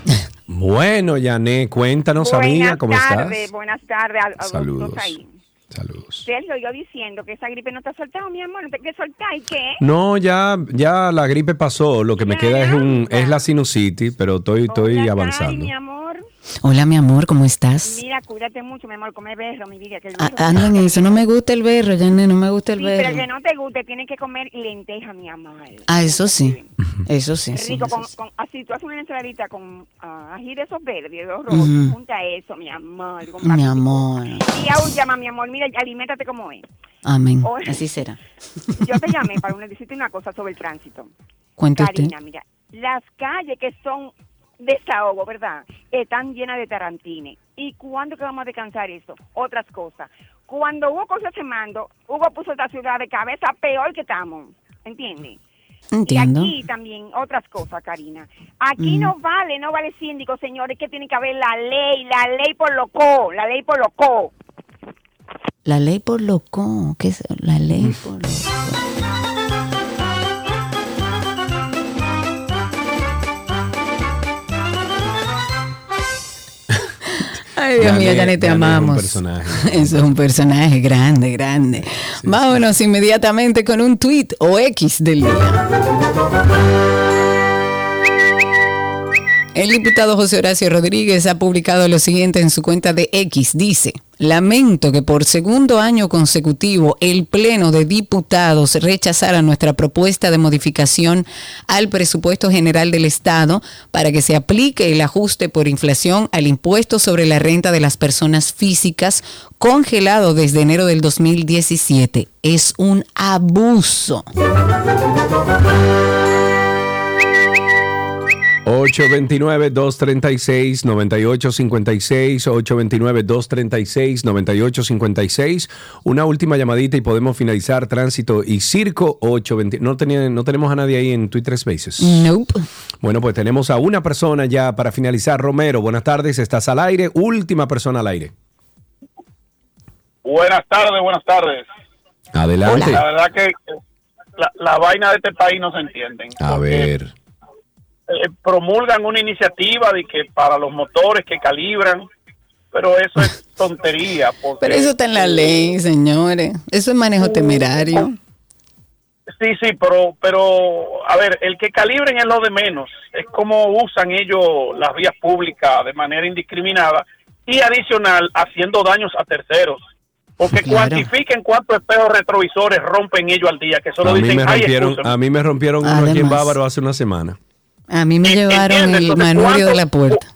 Bueno, Yané, cuéntanos, amiga, ¿cómo buenas estás? tardes, buenas tardes a, a los Saludos. dos ahí. Saludos. Sergio, yo diciendo que esa gripe no te ha soltado, mi amor, no te que soltar, ¿y qué? No, ya, ya la gripe pasó. Lo que me queda es un, es la sinusitis, pero estoy, estoy Ay, avanzando. mi amor. Hola, mi amor, ¿cómo estás? Mira, cuídate mucho, mi amor, come berro, mi vida. Que el Ah, berro- Ando en eso, no me gusta el berro, Janet, no me gusta el Sí, pero que berro. no te guste, tienes que comer lenteja, mi amor. Ah, eso sí, eso sí, sí. Rico, eso con, sí. con- así tú haces una ensaladita con ah, ají de esos verdes, de los rojos, junta eso, mi amor. con Mi amor, Y aún llama, mi amor, mira, aliméntate como es. amén, Oye. así será. Yo te llamé para una- decirte una cosa sobre el tránsito. Cuente usted. Karina, mira, las calles que son desahogo, ¿verdad? Están llenas de tarantines. ¿Y cuándo que vamos a descansar eso? Otras cosas. Cuando Hugo cogió ese mando, Hugo puso esta ciudad de cabeza peor que estamos. ¿Entiendes? Entiendo. Y aquí también otras cosas, Karina. Aquí Mm. no vale, no vale síndico, señores, que tiene que haber la ley, la ley por loco, la ley por loco. La ley por loco, ¿qué es la ley por loco? Ay, Dios mío, Janet- Janet, te Janet es un amamos. personaje. Eso es un personaje grande, grande. Vámonos inmediatamente con un tweet o X del día. El diputado José Horacio Rodríguez ha publicado lo siguiente en su cuenta de X. Dice, lamento que por segundo año consecutivo el Pleno de Diputados rechazara nuestra propuesta de modificación al presupuesto general del Estado para que se aplique el ajuste por inflación al impuesto sobre la renta de las personas físicas congelado desde enero del 2017. Es un abuso. 829-236-9856, 829-236-9856. Una última llamadita y podemos finalizar tránsito y circo 820. No, tenía, no tenemos a nadie ahí en Twitter Spaces. Nope. Bueno, pues tenemos a una persona ya para finalizar. Romero, buenas tardes, estás al aire. Última persona al aire. Buenas tardes, buenas tardes. Adelante. La verdad que la, la vaina de este país no se entienden. A ver. Eh, promulgan una iniciativa de que para los motores que calibran, pero eso es tontería. Porque, Pero eso está en la ley, señores. Eso es manejo temerario. Sí, sí, pero, pero, a ver, el que calibren es lo de menos. Es como usan ellos las vías públicas de manera indiscriminada y adicional haciendo daños a terceros. Porque Claro. cuantifiquen cuántos espejos retrovisores rompen ellos al día, que solo A mí, dicen, me "Ay, rompieron, excúsame". a mí me rompieron uno aquí en Además. Bávaro hace una semana. A mí me llevaron el manubrio de ¿cuánto- la puerta.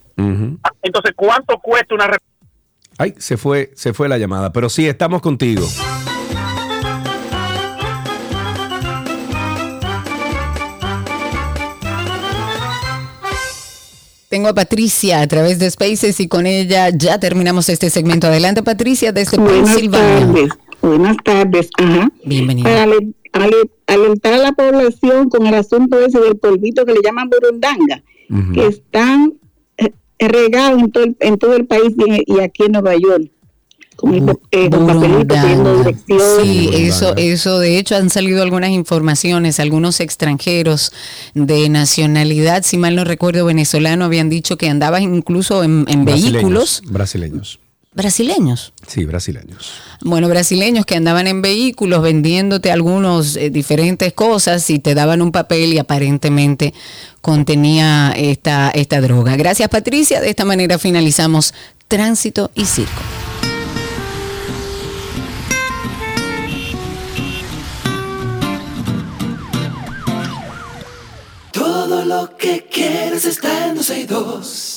Entonces, ¿cuánto cuesta una Ay, se fue, se fue la llamada, pero sí, estamos contigo. Tengo a Patricia a través de Spaces y con ella ya terminamos este segmento. Adelante, Patricia, desde Buenas Pensilvania. tardes. Buenas tardes. Ajá. Bienvenida. Para alentar a la población con el asunto ese del polvito que le llaman burundanga, que están eh, regados en todo, el, en todo el país y, y aquí en Nueva York. Con, el, eh, con papelitos pidiendo Burundanga. dirección. Sí, eso, eso, de hecho han salido algunas informaciones, algunos extranjeros de nacionalidad, si mal no recuerdo, venezolano, habían dicho que andaban incluso en, en vehículos Brasileños. Brasileños. Sí, brasileños. Bueno, brasileños que andaban en vehículos vendiéndote algunos eh, diferentes cosas y te daban un papel y aparentemente contenía esta, esta droga. Gracias Patricia, de esta manera finalizamos Tránsito y Circo. Todo lo que quieres está en 262.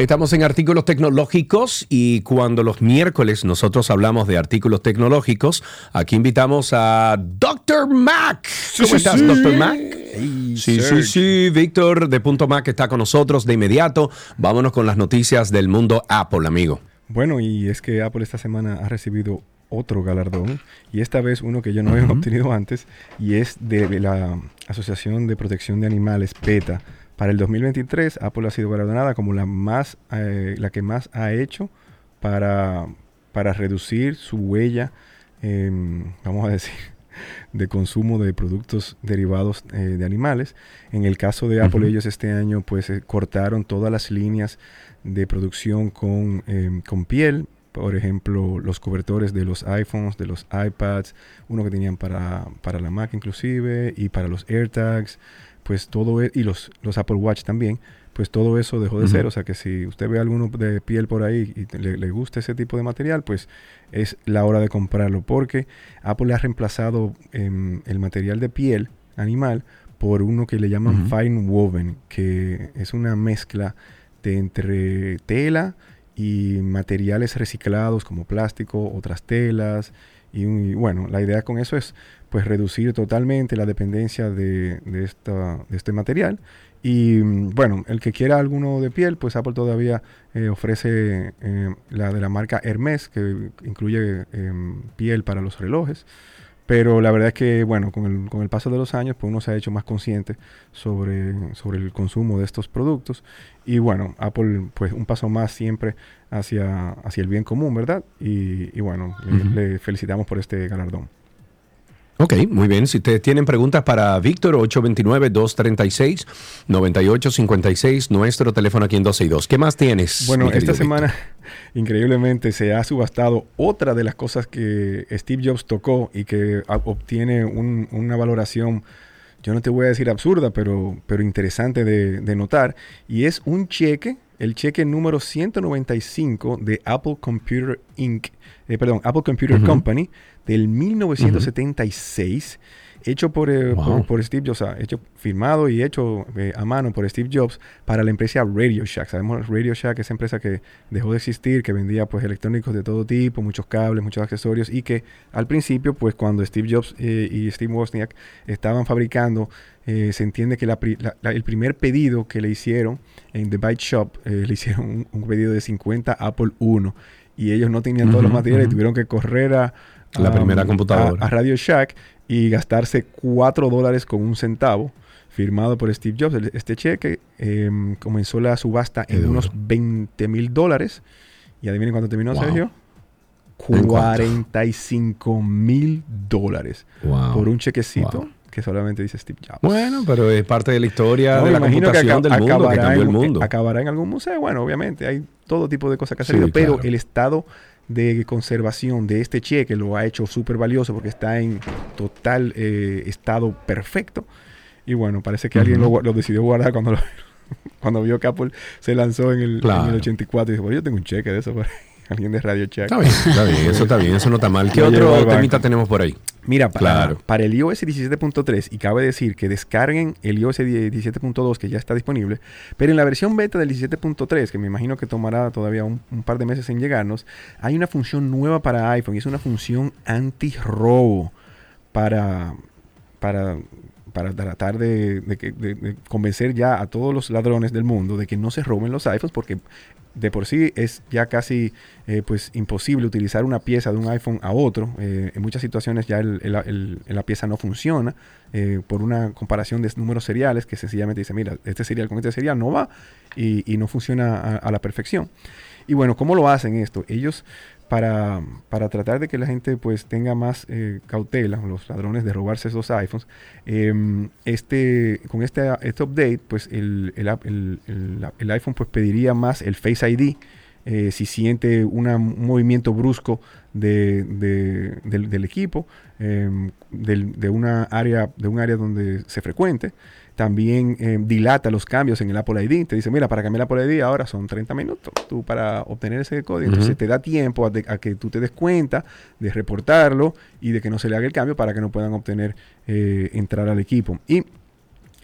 Estamos en artículos tecnológicos y cuando los miércoles nosotros hablamos de artículos tecnológicos, aquí invitamos a Dr. Mac. ¿Cómo sí, estás, sí. Dr. Mac? sí, sí, Serge. sí. Víctor de Punto Mac está con nosotros de inmediato. Vámonos con las noticias del mundo Apple, amigo. Bueno, y es que Apple esta semana ha recibido otro galardón, y esta vez uno que yo no había Ujú. obtenido antes, y es de la Asociación de Protección de Animales, PETA. Para el 2023, Apple ha sido galardonada como la, más, eh, la que más ha hecho para, para reducir su huella, em, vamos a decir, de consumo de productos derivados eh, de animales. En el caso de Apple, Ujú. ellos este año pues eh, cortaron todas las líneas de producción con, em, con piel, por ejemplo, los cobertores de los iPhones, de los iPads, uno que tenían para, para la Mac inclusive, y para los AirTags, pues todo, e- y los, los Apple Watch también, pues todo eso dejó de ser. O sea que si usted ve alguno de piel por ahí y le, le gusta ese tipo de material, pues es la hora de comprarlo, porque Apple ha reemplazado em, el material de piel animal por uno que le llaman fine woven, que es una mezcla de entre tela y materiales reciclados como plástico, otras telas. Y, y bueno, la idea con eso es pues reducir totalmente la dependencia de, de esta, de este material. Y mm, bueno, el que quiera alguno de piel, pues Apple todavía eh, ofrece eh, la de la marca Hermes, que incluye em, piel para los relojes. Pero la verdad es que, bueno, con el, con el paso de los años, pues uno se ha hecho más consciente sobre, sobre el consumo de estos productos. Y bueno, Apple, pues un paso más siempre hacia, hacia el bien común, ¿verdad? Y, y bueno, le felicitamos por este galardón. Ok, muy bien. Si ustedes tienen preguntas para Víctor, 829-236-9856, nuestro teléfono aquí en 12 y 2. ¿Qué más tienes? Bueno, esta semana, increíblemente, se ha subastado otra de las cosas que Steve Jobs tocó y que obtiene un- una valoración, yo no te voy a decir absurda, pero, pero interesante de, de notar, y es un cheque, el cheque número 195 de Apple Computer Inc., eh, perdón, Apple Computer. Company del 1976 hecho por, eh, Wow. por, por Steve Jobs, o sea, hecho firmado y hecho eh, a mano por Steve Jobs para la empresa Radio Shack. Sabemos Radio Shack, esa empresa que dejó de existir, que vendía pues electrónicos de todo tipo, muchos cables, muchos accesorios y que al principio pues cuando Steve Jobs eh, y Steve Wozniak estaban fabricando, eh, se entiende que la pri- la- la- el primer pedido que le hicieron en The Byte Shop, eh, le hicieron un, un pedido de 50 Apple I y ellos no tenían todos los materiales y tuvieron que correr a, La primera computadora. a Radio Shack y gastarse 4 dólares con un centavo firmado por Steve Jobs. Este cheque em, comenzó la subasta en unos 20 mil dólares. Y adivinen cuánto terminó, Wow. Sergio. ¿En cuánto? 45 mil dólares Wow. por un chequecito Wow. que solamente dice Steve Jobs. Bueno, pero es parte de la historia No, de la computación del mundo, que cambió en- el mundo. Acabará en algún museo. Bueno, obviamente, hay todo tipo de cosas que ha Sí, salido, pero claro. el estado de conservación de este cheque lo ha hecho súper valioso porque está en total eh, estado perfecto. Y bueno, parece que alguien lo, lo decidió guardar cuando, lo- cuando vio que Apple se lanzó en el, en Claro. el 84 y dijo, bueno, yo tengo un cheque de eso. por ahí". Alguien de Radio Check. Está bien, está bien, eso está bien, eso no está mal. ¿Qué otro temita tenemos por ahí? Mira, para, Claro. para el iOS 17.3, y cabe decir que descarguen el iOS 17.2 que ya está disponible, pero en la versión beta del 17.3, que me imagino que tomará todavía un, un par de meses en llegarnos, hay una función nueva para iPhone y es una función anti-robo para, para, para tratar de, de que- de- de convencer ya a todos los ladrones del mundo de que no se roben los iPhones porque de por sí es ya casi eh, pues imposible utilizar una pieza de un iPhone a otro. Eh, en muchas situaciones ya la pieza no funciona eh, por una comparación de números seriales que sencillamente dice, mira, este serial con este serial no va y, y no funciona a la perfección. Y bueno, ¿cómo lo hacen esto? Ellos para, para tratar de que la gente pues tenga más eh, cautela, los ladrones de robarse esos iPhones, em, este, con este, este update, pues el, el, el- el- iPhone pues pediría más el Face ID. eh, si siente un movimiento brusco de- de- del, equipo, em, de, una área, de un área donde se frecuente, también eh, dilata los cambios en el Apple ID. Te dice, mira, para cambiar el Apple ID ahora son 30 minutos tú para obtener ese código. Entonces te da tiempo a, de- a que tú te des cuenta de reportarlo y de que no se le haga el cambio para que no puedan obtener eh, entrar al equipo. Y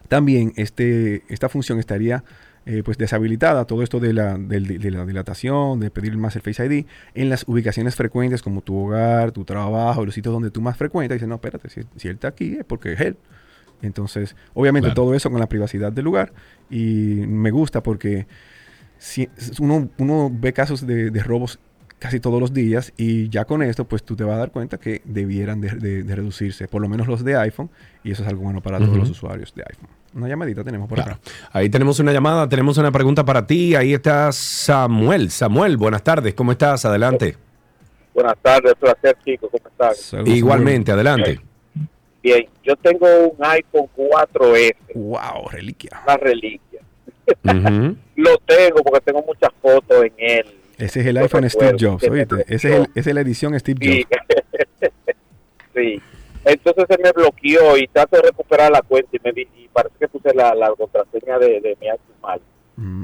también este, esta función estaría eh, pues deshabilitada, todo esto de la, de, la dilatación, de pedir más el Face ID, en las ubicaciones frecuentes como tu hogar, tu trabajo, los sitios donde tú más frecuentas. Dices, no, espérate, si, si él está aquí es porque es él. Entonces, obviamente Claro. todo eso con la privacidad del lugar y me gusta porque si, uno, uno ve casos de, de robos casi todos los días y ya con esto pues tú te vas a dar cuenta que debieran de, de- de reducirse, por lo menos los de iPhone y eso es algo bueno para todos los usuarios de iPhone. Una llamadita tenemos por Claro. acá. Ahí tenemos una llamada, tenemos una pregunta para ti. Ahí está Samuel. Samuel, buenas tardes, ¿cómo estás? Adelante. Buenas tardes, placer, chicos, ¿cómo están? Igualmente, adelante. Bien, yo tengo un iPhone 4S, Wow, reliquia. una reliquia. Lo tengo porque tengo muchas fotos en él Ese es el iPhone Steve Jobs, oíste. Ese es, el, esa es la edición Steve. Jobs. sí. Entonces se me bloqueó y trato de recuperar la cuenta y, me di- y parece que puse la, la contraseña de, de mi iPhone mal.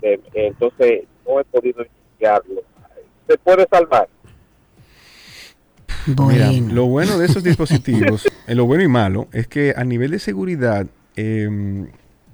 Eh, entonces no he podido iniciarlo. ¿Se puede salvar? Mira, lo bueno de esos dispositivos, eh, lo bueno y malo, es que a nivel de seguridad, eh,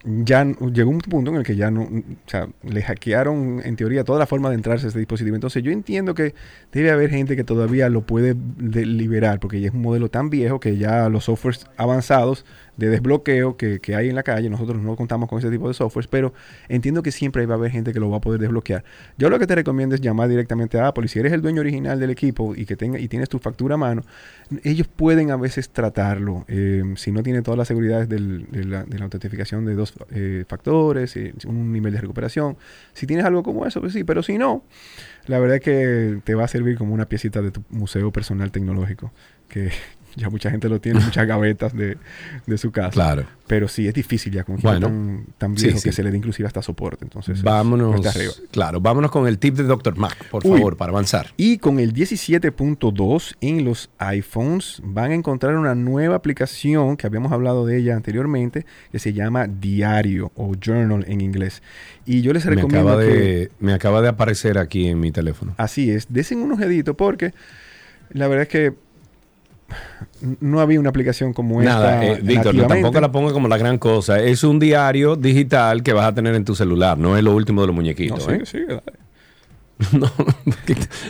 ya llegó un punto en el que ya no, o sea, le hackearon en teoría toda la forma de entrarse a este dispositivo. Entonces yo entiendo que debe haber gente que todavía lo puede de- liberar, porque ya es un modelo tan viejo que ya los softwares avanzados de desbloqueo que, que hay en la calle, nosotros no contamos con ese tipo de softwares, pero entiendo que siempre va a haber gente que lo va a poder desbloquear. Yo lo que te recomiendo es llamar directamente a Apple y si eres el dueño original del equipo y que tenga y tienes tu factura a mano, ellos pueden a veces tratarlo eh, si no tiene todas las seguridades de, la, de la autentificación de dos eh, factores, eh, un nivel de recuperación. Si tienes algo como eso, pues sí, pero si no, la verdad es que te va a servir como una piecita de tu museo personal tecnológico, que ya mucha gente lo tiene, muchas gavetas de, de su casa. Claro. Pero sí, es difícil ya con un equipo Bueno, tan, tan viejo sí. que se le dé inclusive hasta soporte. Entonces, Vámonos, claro, vámonos con el tip de Dr. Mac, por Uy. favor, para avanzar. Y con el 17.2 en los iPhones van a encontrar una nueva aplicación que habíamos hablado de ella anteriormente, que se llama Diario o Journal en inglés. Y yo les Me recomiendo acaba, que... de, me acaba de aparecer aquí en mi teléfono. Así es, desen un ojedito porque la verdad es que no había una aplicación como Nada, esta. eh, Víctor, no, tampoco la ponga como la gran cosa. Es un diario digital que vas a tener en tu celular, no es lo último de los muñequitos. No, ¿eh? sigue, dale. No,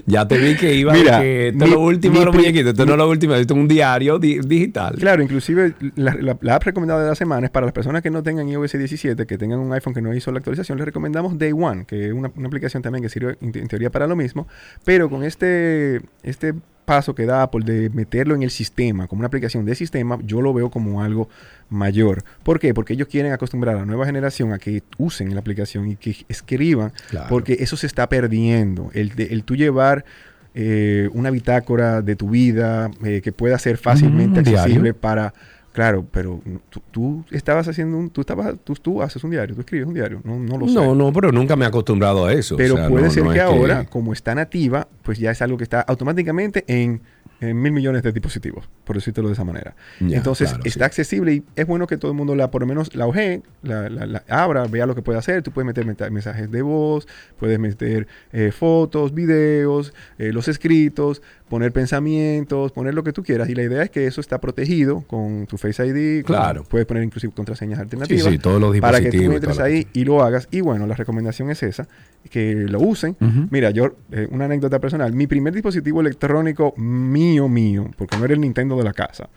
ya te vi que iba Mira, que esto mi- es lo último de los muñequitos, esto no es lo último, esto es un diario di- digital. Claro, inclusive la, la- la app recomendada de la semana es para las personas que no tengan iOS 17, que tengan un iPhone que no hizo la actualización, les recomendamos Day One, que es una, una aplicación también que sirve en, en teoría para lo mismo, pero con este, este paso que da Apple de meterlo en el sistema, como una aplicación de sistema, yo lo veo como algo mayor. ¿Por qué? Porque ellos quieren acostumbrar a la nueva generación a que usen la aplicación y que escriban, Claro. porque eso se está perdiendo. El, de- el tú llevar eh, una bitácora de tu vida eh, que pueda ser fácilmente Mm, diario. accesible para claro pero tú, tú estabas haciendo un tú estabas tú, tú haces un diario tú escribes un diario no, no lo sé No, no, pero nunca me he acostumbrado a eso. o pero sea, puede no- ser no que ahora como está nativa pues ya es algo que está automáticamente en, en mil millones de dispositivos por decírtelo de esa manera. Entonces claro, está accesible y es bueno que todo el mundo la por lo menos la ojee la, la- la abra vea lo que puede hacer. Tú puedes meter mensajes de voz puedes meter eh, fotos videos eh, los escritos poner pensamientos poner lo que tú quieras. Y la idea es que eso está protegido con tu Face ID con- Claro. puedes poner inclusive contraseñas alternativas sí, todos los para que tú dispositivos entres ahí y lo hagas. Y bueno la recomendación es esa que lo usen. Mira yo eh, una anécdota personal. Mi primer dispositivo electrónico mío mío porque no era el Nintendo de la casa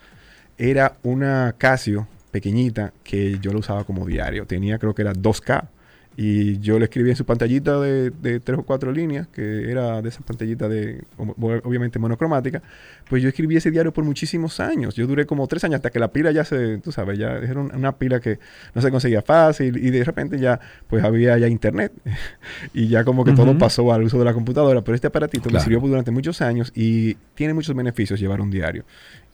era una Casio pequeñita que yo lo usaba como diario. Tenía creo que era 2K. Y yo le escribí en su pantallita de, de tres o cuatro líneas, que era de esa pantallita de, ob- obviamente monocromática, pues yo escribí ese diario por muchísimos años. Yo duré como tres años hasta que la pila ya se, tú sabes, ya era un- una pila que no se conseguía fácil y de repente ya, pues había ya internet y ya como que todo pasó al uso de la computadora. Pero este aparatito Claro. me sirvió durante muchos años y tiene muchos beneficios llevar un diario.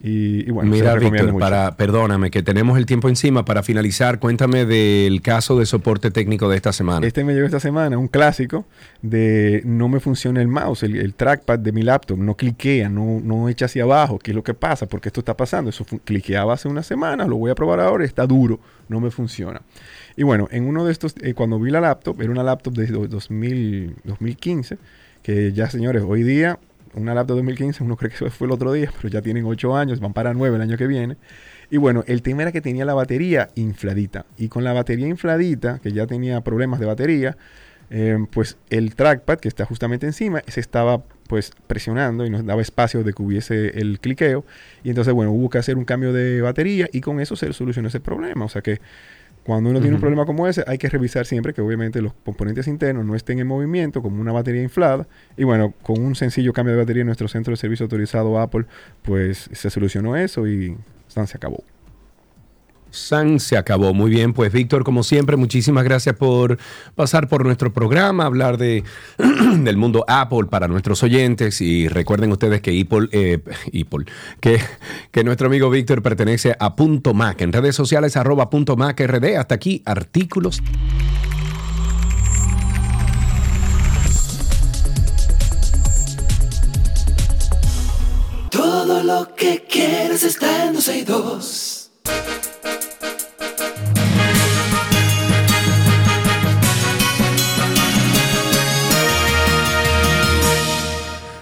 Y, y bueno, Mira, Víctor, para, perdóname, que tenemos el tiempo encima. Para finalizar, cuéntame del caso de soporte técnico de esta semana. Este me llegó esta semana, un clásico de no me funciona el mouse, el, el trackpad de mi laptop, no cliquea, no, no echa hacia abajo. ¿Qué es lo que pasa? Porque esto está pasando. Eso cliqueaba hace una semana, lo voy a probar ahora, está duro, no me funciona. Y bueno, en uno de estos, eh, cuando vi la laptop, era una laptop de do- 2000, 2015, que ya señores, hoy día, una laptop de 2015, uno cree que eso fue el otro día, pero ya tienen 8 años, van para 9 el año que viene. Y bueno, el tema era que tenía la batería infladita. Y con la batería infladita, que ya tenía problemas de batería, eh, pues el trackpad que está justamente encima se estaba pues presionando y nos daba espacio de que hubiese el cliqueo. Y entonces, bueno, hubo que hacer un cambio de batería y con eso se solucionó ese problema. O sea que cuando uno tiene un problema como ese, hay que revisar siempre que obviamente los componentes internos no estén en movimiento, como una batería inflada. Y bueno, con un sencillo cambio de batería en nuestro centro de servicio autorizado Apple, pues se solucionó eso y se acabó. San se acabó. Muy bien, pues Víctor, como siempre, muchísimas gracias por pasar por nuestro programa, hablar de, del mundo Apple para nuestros oyentes y recuerden ustedes que Apple, eh, Apple que, que nuestro amigo Víctor pertenece a Punto Mac, en redes sociales arroba Punto Mac RD, hasta aquí artículos. Todo lo que quieres está en dos y dos.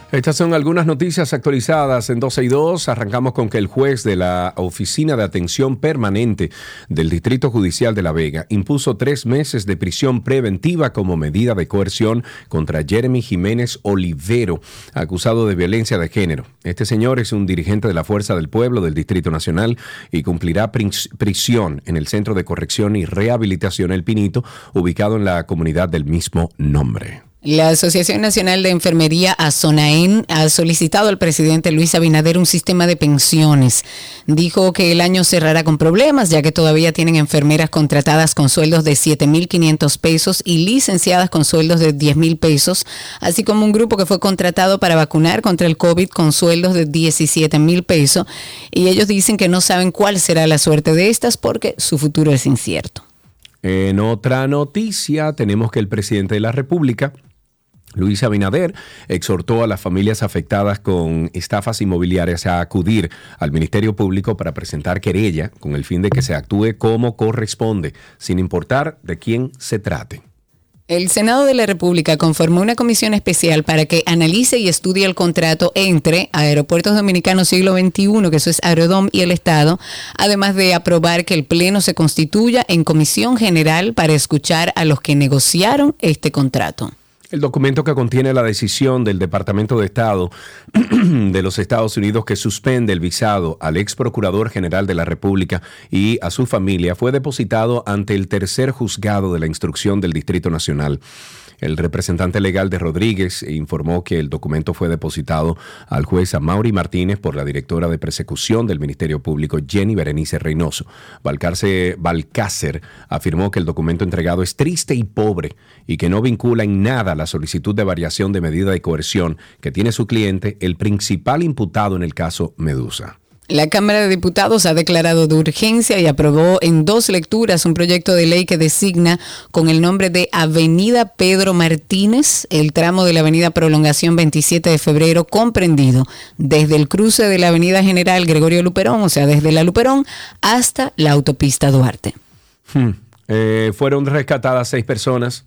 Estas son algunas noticias actualizadas en 12 y 2. Arrancamos con que el juez de la Oficina de Atención Permanente del Distrito Judicial de La Vega impuso tres meses de prisión preventiva como medida de coerción contra Jeremy Jiménez Olivero, acusado de violencia de género. Este señor es un dirigente de la Fuerza del Pueblo del Distrito Nacional y cumplirá prisión en el Centro de Corrección y Rehabilitación El Pinito, ubicado en la comunidad del mismo nombre. La Asociación Nacional de Enfermería ASONAEN ha solicitado al presidente Luis Abinader un sistema de pensiones. Dijo que el año cerrará con problemas, ya que todavía tienen enfermeras contratadas con sueldos de 7.500 pesos y licenciadas con sueldos de 10.000 pesos, así como un grupo que fue contratado para vacunar contra el COVID con sueldos de 17.000 pesos. Y ellos dicen que no saben cuál será la suerte de estas porque su futuro es incierto. En otra noticia, tenemos que el presidente de la República Luis Abinader exhortó a las familias afectadas con estafas inmobiliarias a acudir al Ministerio Público para presentar querella con el fin de que se actúe como corresponde, sin importar de quién se trate. El Senado de la República conformó una comisión especial para que analice y estudie el contrato entre Aeropuertos Dominicanos Siglo XXI, que eso es Aerodom, y el Estado, además de aprobar que el Pleno se constituya en comisión general para escuchar a los que negociaron este contrato. El documento que contiene la decisión del Departamento de Estado de los Estados Unidos que suspende el visado al ex procurador general de la República y a su familia fue depositado ante el tercer juzgado de la instrucción del Distrito Nacional. El representante legal de Rodríguez informó que el documento fue depositado al juez Amaury Martínez por la directora de persecución del Ministerio Público, Jenny Berenice Reynoso. Balcácer afirmó que el documento entregado es triste y pobre y que no vincula en nada la solicitud de variación de medida de coerción que tiene su cliente, el principal imputado en el caso Medusa. La Cámara de Diputados ha declarado de urgencia y aprobó en dos lecturas un proyecto de ley que designa con el nombre de Avenida Pedro Martínez el tramo de la Avenida Prolongación 27 de febrero comprendido desde el cruce de la Avenida General Gregorio Luperón, o sea, desde la Luperón hasta la autopista Duarte. Hmm. Eh, fueron rescatadas seis personas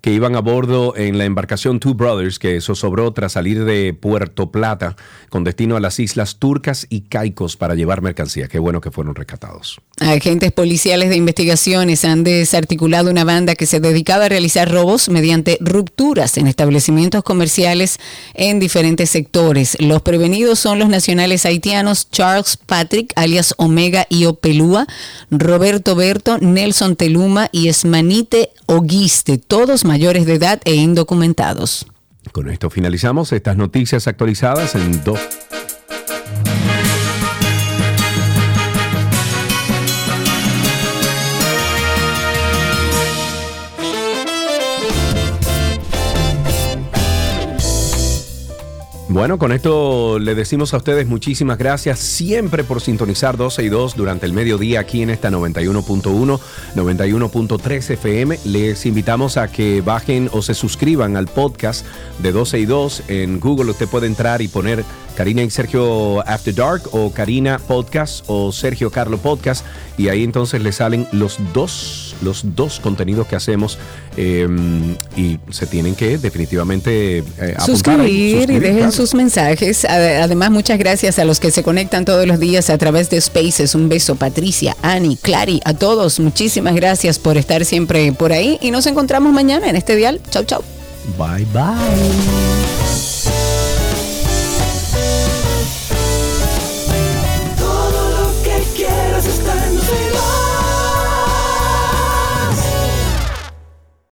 que iban a bordo en la embarcación Two Brothers que zozobró tras salir de Puerto Plata con destino a las islas Turcas y Caicos para llevar mercancía. Qué bueno que fueron rescatados. Agentes policiales de investigaciones han desarticulado una banda que se dedicaba a realizar robos mediante rupturas en establecimientos comerciales en diferentes sectores. Los prevenidos son los nacionales haitianos Charles Patrick, alias Omega y Opelúa, Roberto Berto, Nelson Teluma y Esmanite Oguiste, todos mayores de edad e indocumentados. Con esto finalizamos estas noticias actualizadas en dos. Bueno, con esto le decimos a ustedes muchísimas gracias siempre por sintonizar 12 y 2 durante el mediodía aquí en esta 91.1, 91.3 FM. Les invitamos a que bajen o se suscriban al podcast de 12 y 2 en Google. Usted puede entrar y poner Karina y Sergio After Dark o Karina Podcast o Sergio Carlo Podcast y ahí entonces le salen los dos, los dos contenidos que hacemos em, y se tienen que definitivamente eh, suscribir, y dejen sus mensajes. Además, muchas gracias a los que se conectan todos los días a través de Spaces. Un beso, Patricia, Ani, Clary, a todos. Muchísimas gracias por estar siempre por ahí y nos encontramos mañana en este dial. Chau, chau. Bye, bye.